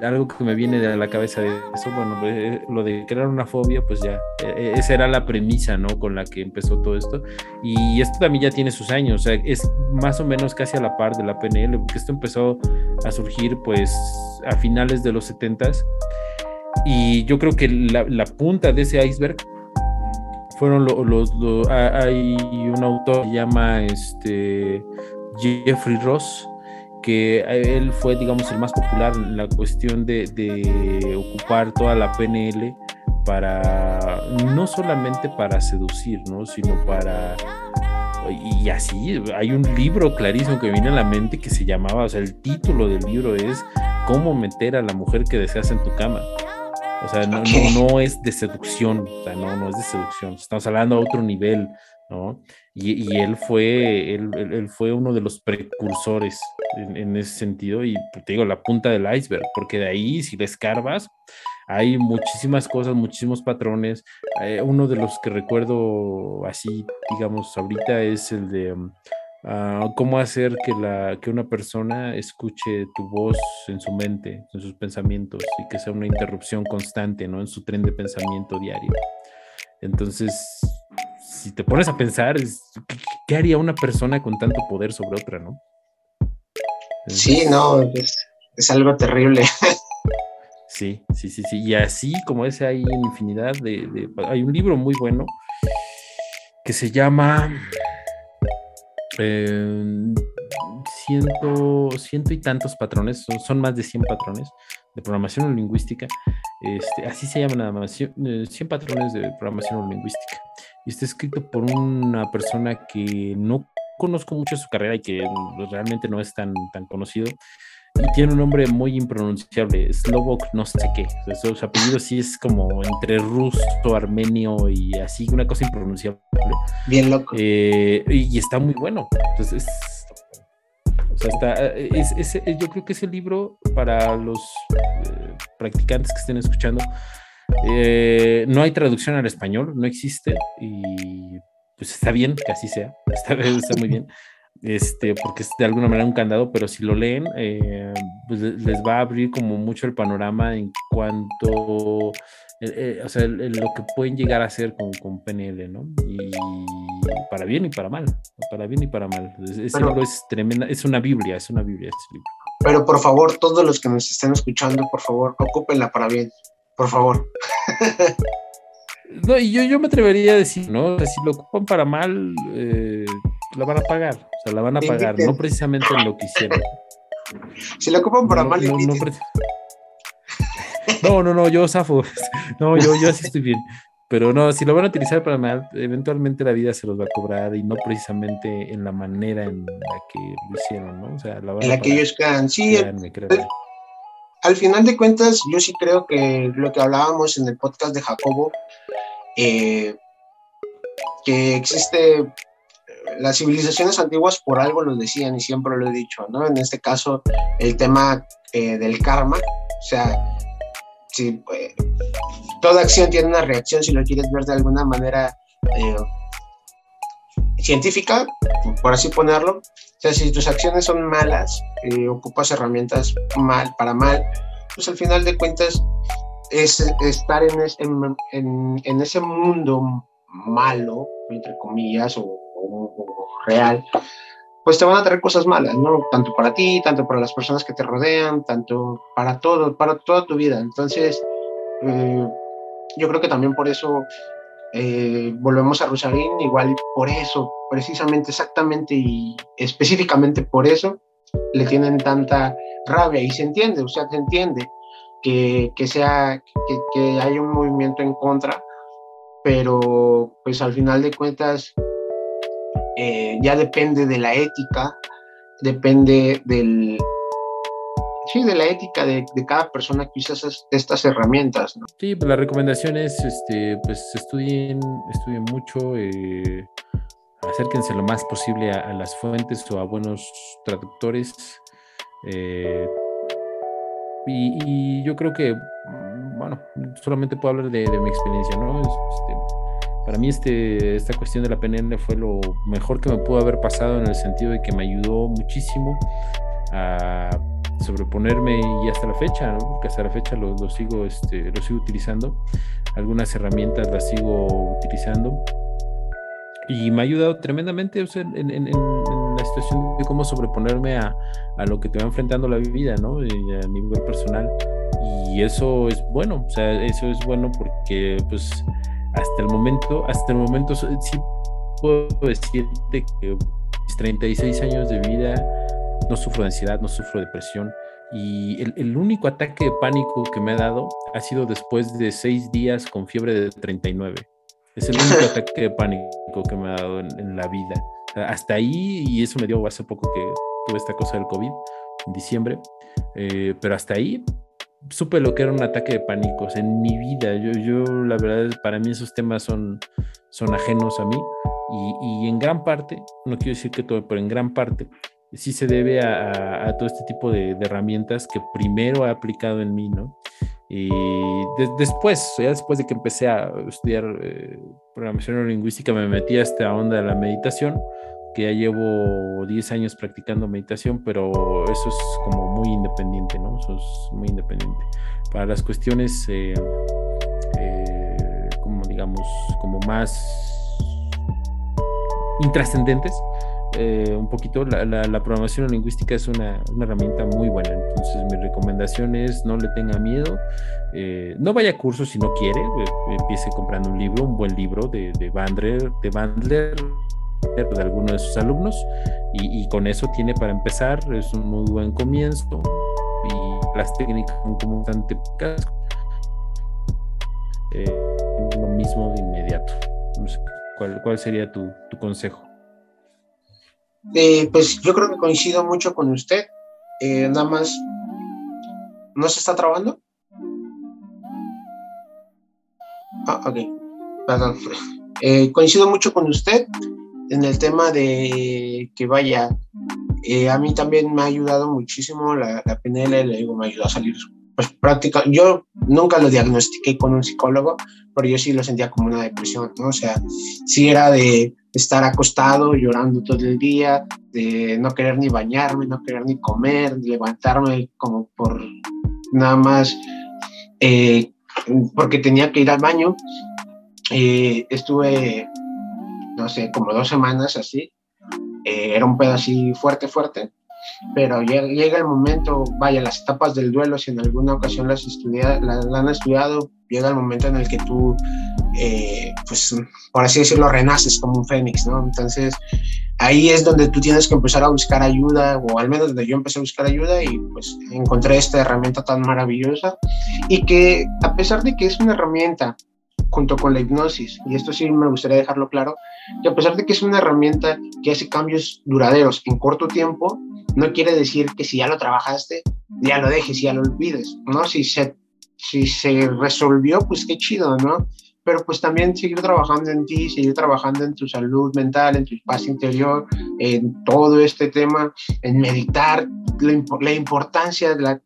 algo que me viene de la cabeza de eso, bueno, eh, lo de crear una fobia, pues ya, esa era la premisa, ¿no? Con la que empezó todo esto. Y esto también ya tiene sus años, o sea, es más o menos casi a la par de la PNL, porque esto empezó a surgir pues a finales de los 70 y yo creo que la, punta de ese iceberg fueron los, hay un autor que se llama este Jeffrey Ross que él fue, digamos, el más popular en la cuestión de, ocupar toda la PNL para, no solamente para seducir, ¿no? Sino para... Y así, hay un libro clarísimo que viene a la mente que se llamaba, o sea, el título del libro es Cómo meter a la mujer que deseas en tu cama. O sea, no, no, es de seducción, o sea, no, no es de seducción, estamos hablando a otro nivel, ¿no? Y, él, fue, él, fue uno de los precursores en, ese sentido y pues, te digo, la punta del iceberg, porque de ahí, si le hay muchísimas cosas, muchísimos patrones. Eh, uno de los que recuerdo así, digamos, ahorita es el de mm, ah, cómo hacer que, la, que una persona escuche tu voz en su mente, en sus pensamientos, y que sea una interrupción constante, ¿no? En su tren de pensamiento diario. Entonces, si te pones a pensar, ¿qué haría una persona con tanto poder sobre otra, no? Sí, no, es, algo terrible. Sí, sí, sí, sí. Y así como ese hay infinidad de, Hay un libro muy bueno que se llama eh, ciento, ciento y tantos patrones, son, más de 100 patrones de programación lingüística. Este, así se llama nada más, 100 eh, patrones de programación lingüística y está escrito por una persona que no conozco mucho su carrera y que realmente no es tan, tan conocido. Y tiene un nombre muy impronunciable, Slovok no sé qué. Su, apellido sí es como entre ruso, armenio y así, una cosa impronunciable. Bien loco. Eh, y, está muy bueno. Entonces, o sea, está, es, yo creo que ese libro para los eh, practicantes que estén escuchando eh, no hay traducción al español, no existe y pues está bien que así sea, está, muy bien, este, porque es de alguna manera un candado, pero si lo leen, eh, pues les va a abrir como mucho el panorama en cuanto, eh, o sea, lo que pueden llegar a hacer con, con, PNL, ¿no? Y para bien y para mal, para bien y para mal. Ese libro es tremenda, es una Biblia, es una Biblia ese libro. pero por favor, todos los que nos estén escuchando, por favor, ocúpenla para bien, por favor. No, y yo, yo me atrevería a decir, ¿no? Si lo ocupan para mal, eh, la van a pagar. O sea, la van a pagar, no precisamente en lo que hicieron. Si lo ocupan para mal, no, no, no, no, yo zafo. No, yo, yo así estoy bien. Pero no, si lo van a utilizar para mal, eventualmente la vida se los va a cobrar y no precisamente en la manera en la que lo hicieron, ¿no? O sea, la en la que ellos quedan. Sí, al final de cuentas, yo sí creo que lo que hablábamos en el podcast de Jacobo, eh, que existe, eh, las civilizaciones antiguas por algo lo decían y siempre lo he dicho, ¿no? En este caso, el tema eh, del karma, o sea, si, toda acción tiene una reacción, si lo quieres ver de alguna manera científica, por así ponerlo. O sea, si tus acciones son malas, ocupas herramientas mal, para mal, pues al final de cuentas es estar en, en, ese mundo malo, entre comillas, o, real, pues te van a traer cosas malas, ¿no? Tanto para ti, tanto para las personas que te rodean, tanto para todo, para toda tu vida. Entonces, eh, yo creo que también por eso eh, volvemos a Rosarín, igual por eso, precisamente, exactamente y específicamente por eso, le tienen tanta rabia y se entiende, o sea, se entiende que, que sea, que, que hay un movimiento en contra, pero pues al final de cuentas eh, ya depende de la ética, depende del, sí, de la ética de, cada persona que usa estas herramientas. ¿no? Sí, pues la recomendación es, este, pues estudien, estudien mucho, eh, acérquense lo más posible a, a, las fuentes o a buenos traductores. Eh, y, yo creo que, mm, bueno, solamente puedo hablar de, mi experiencia, ¿no? Este, para mí este, esta cuestión de la PNL fue lo mejor que me pudo haber pasado en el sentido de que me ayudó muchísimo a sobreponerme y hasta la fecha, porque hasta la fecha lo, sigo, este, lo sigo utilizando. Algunas herramientas las sigo utilizando y me ha ayudado tremendamente en, en, la situación de cómo sobreponerme a, a, lo que te va enfrentando la vida, ¿no? a nivel personal. Y eso es bueno, o sea, eso es bueno porque, pues, hasta el momento, hasta el momento sí puedo decirte que mis 36 años de vida no sufro de ansiedad, no sufro de depresión. Y el, el, único ataque de pánico que me ha dado ha sido después de seis días con fiebre de 39. Es el único ataque de pánico que me ha dado en, la vida. Hasta ahí, y eso me dio hace poco que tuve esta cosa del COVID, en diciembre, eh, pero hasta ahí supe lo que era un ataque de pánicos en mi vida. Yo, yo la verdad, para mí esos temas son, son ajenos a mí y, y en gran parte, no quiero decir que todo, pero en gran parte, sí se debe a, todo este tipo de, herramientas que primero he aplicado en mí, ¿no? Y después, ya después de que empecé a estudiar eh, programación neurolingüística, me metí a esta onda de la meditación, que ya llevo 10 años practicando meditación, pero eso es como muy independiente, ¿no? Eso es muy independiente. Para las cuestiones, eh, eh, como digamos, como más intrascendentes, eh, un poquito, la, la, programación lingüística es una, una, herramienta muy buena. Entonces, mi recomendación es no le tenga miedo, eh, no vaya a cursos si no quiere, eh, empiece comprando un libro, un buen libro de, de Bandler, de Bandler, de alguno de sus alumnos, y, con eso tiene para empezar, es un muy buen comienzo. Y las técnicas son como bastante pocas, lo mismo de inmediato. No sé, ¿cuál, ¿Cuál sería tu, tu consejo? Eh, pues yo creo que coincido mucho con usted. Eh, nada más, ¿no se está trabando? Ah, ok, perdón. Eh, coincido mucho con usted en el tema de que vaya, a mí también me ha ayudado muchísimo la, la PNL, le digo, me ayudó a salir pues práctica, yo nunca lo diagnostiqué con un psicólogo, pero yo sí lo sentía como una depresión, ¿no? O sea, sí era de estar acostado llorando todo el día, de no querer ni bañarme, no querer ni comer, levantarme como por nada más eh, porque tenía que ir al baño. Eh, estuve, no sé, como dos semanas así. Eh, era un pedo fuerte, fuerte. Pero llega, el momento, vaya, las etapas del duelo, si en alguna ocasión las, estudia, las, han estudiado, llega el momento en el que tú, eh, pues, por así decirlo, renaces como un fénix, ¿no? Entonces, ahí es donde tú tienes que empezar a buscar ayuda, o al menos donde yo empecé a buscar ayuda y pues encontré esta herramienta tan maravillosa y que a pesar de que es una herramienta junto con la hipnosis, y esto sí me gustaría dejarlo claro, que a pesar de que es una herramienta que hace cambios duraderos en corto tiempo, no quiere decir que si ya lo trabajaste, ya lo dejes, ya lo olvides, ¿no? Si se, si se resolvió, pues qué chido, ¿no? pero pues también seguir trabajando en ti, seguir trabajando en tu salud mental, en tu paz interior, en todo este tema, en meditar, la, importancia, de la,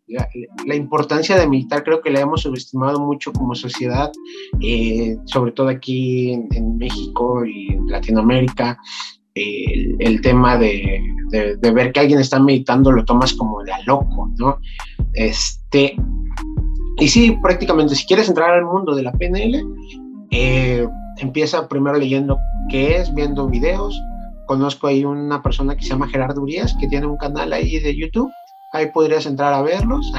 la, importancia de meditar creo que la hemos subestimado mucho como sociedad, eh, sobre todo aquí en, México y en Latinoamérica. el, tema de, de, ver que alguien está meditando lo tomas como de a loco, ¿no? Este, y sí, prácticamente, si quieres entrar al mundo de la PNL, eh, empieza primero leyendo qué es, viendo videos. Conozco ahí una persona que se llama Gerardo Urias, que tiene un canal ahí de YouTube. Ahí podrías entrar a verlos.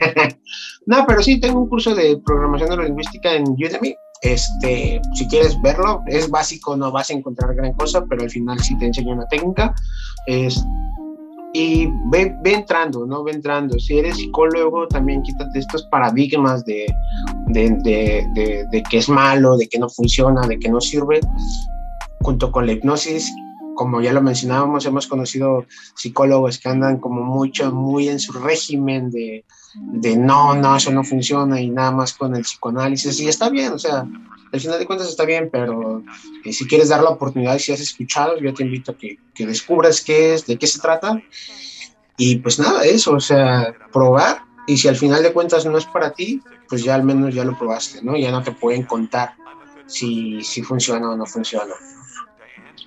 no, pero sí, tengo un curso de programación neurolingüística en Udemy. Este, si quieres verlo, es básico, no vas a encontrar gran cosa, pero al final sí te enseño una técnica. Es, y ve, ve, entrando, ¿no? Ve entrando. Si eres psicólogo, también quítate estos paradigmas de, de, de, de, que es malo, de que no funciona, de que no sirve. Junto con la hipnosis, como ya lo mencionábamos, hemos conocido psicólogos que andan como mucho, muy en su régimen de, de no, no, eso no funciona y nada más con el psicoanálisis. Y está bien, o sea, al final de cuentas está bien, pero eh, si quieres dar la oportunidad, si has escuchado, yo te invito a que, que, descubras qué es, de qué se trata. Y pues nada, eso, o sea, probar. Y si al final de cuentas no es para ti, pues ya al menos ya lo probaste, ¿no? Ya no te pueden contar si, si funciona o no funciona.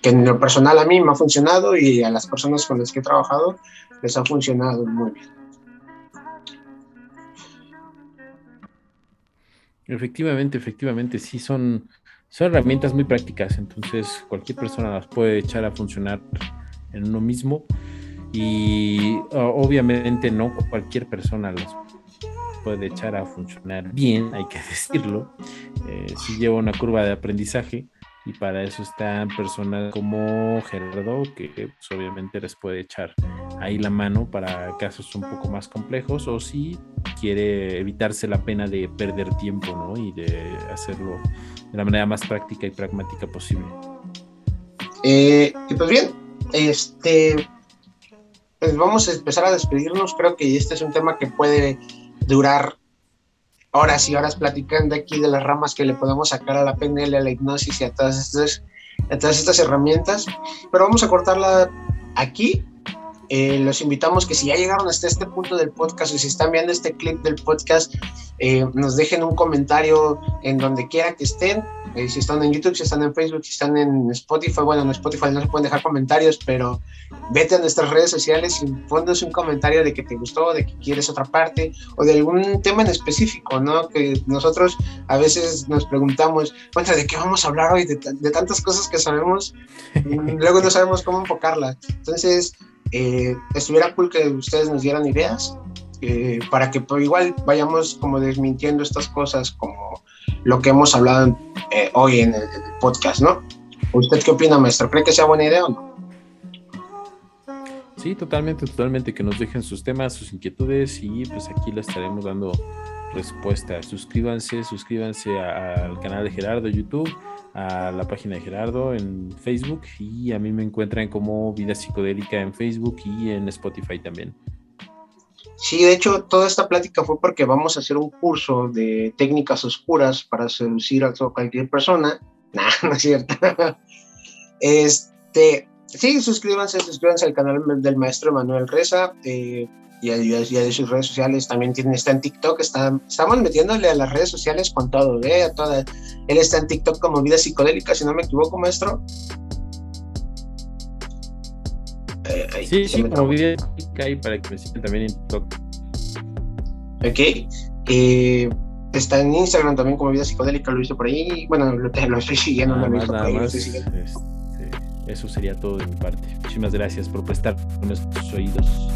Que en lo personal a mí me ha funcionado y a las personas con las que he trabajado les ha funcionado muy bien. Efectivamente, efectivamente, sí son, son herramientas muy prácticas, entonces cualquier persona las puede echar a funcionar en uno mismo y obviamente no cualquier persona las puede echar a funcionar bien, hay que decirlo, eh, si lleva una curva de aprendizaje y para eso están personas como Gerardo que pues, obviamente les puede echar ahí la mano para casos un poco más complejos o si quiere evitarse la pena de perder tiempo ¿no? y de hacerlo de la manera más práctica y pragmática posible. Eh, pues bien, este, pues vamos a empezar a despedirnos. Creo que este es un tema que puede durar horas y horas platicando aquí de las ramas que le podemos sacar a la PNL, a la hipnosis y a todas estas, todas estas herramientas. Pero vamos a cortarla aquí eh, los invitamos que si ya llegaron hasta este punto del podcast y si están viendo este clip del podcast, eh, nos dejen un comentario en donde quiera que estén. Eh, si están en YouTube, si están en Facebook, si están en Spotify, bueno, en Spotify no se pueden dejar comentarios, pero vete a nuestras redes sociales y ponnos un comentario de que te gustó, de que quieres otra parte o de algún tema en específico, ¿no? Que nosotros a veces nos preguntamos, bueno, ¿de qué vamos a hablar hoy? De, de tantas cosas que sabemos, luego no sabemos cómo enfocarla. Entonces, eh, estuviera cool que ustedes nos dieran ideas eh, para que pues, igual vayamos como desmintiendo estas cosas como lo que hemos hablado eh, hoy en el, podcast, ¿no? ¿Usted qué opina, maestro? ¿Cree que sea buena idea o no? Sí, totalmente, totalmente, que nos dejen sus temas, sus inquietudes y pues aquí le estaremos dando respuesta. Suscríbanse, suscríbanse al canal de Gerardo YouTube a la página de Gerardo en Facebook y a mí me encuentran como Vida Psicodélica en Facebook y en Spotify también. Sí, de hecho, toda esta plática fue porque vamos a hacer un curso de técnicas oscuras para seducir a cualquier persona. Nah, no es cierto. Este, sí, suscríbanse, suscríbanse al canal del maestro Manuel Reza. Eh, y, de sus redes sociales también tiene, está en TikTok, está, estamos metiéndole a las redes sociales con todo, ¿eh? A toda, él está en TikTok como Vida Psicodélica, si no me equivoco, maestro. Eh, sí, sí, como Vida Psicodélica para que me sigan también en TikTok. Ok. Eh, está en Instagram también como Vida Psicodélica, lo visto por ahí. Bueno, lo, lo estoy siguiendo, no lo he visto por ahí, lo estoy siguiendo. Este, eso sería todo de mi parte. Muchísimas gracias por prestar nuestros oídos.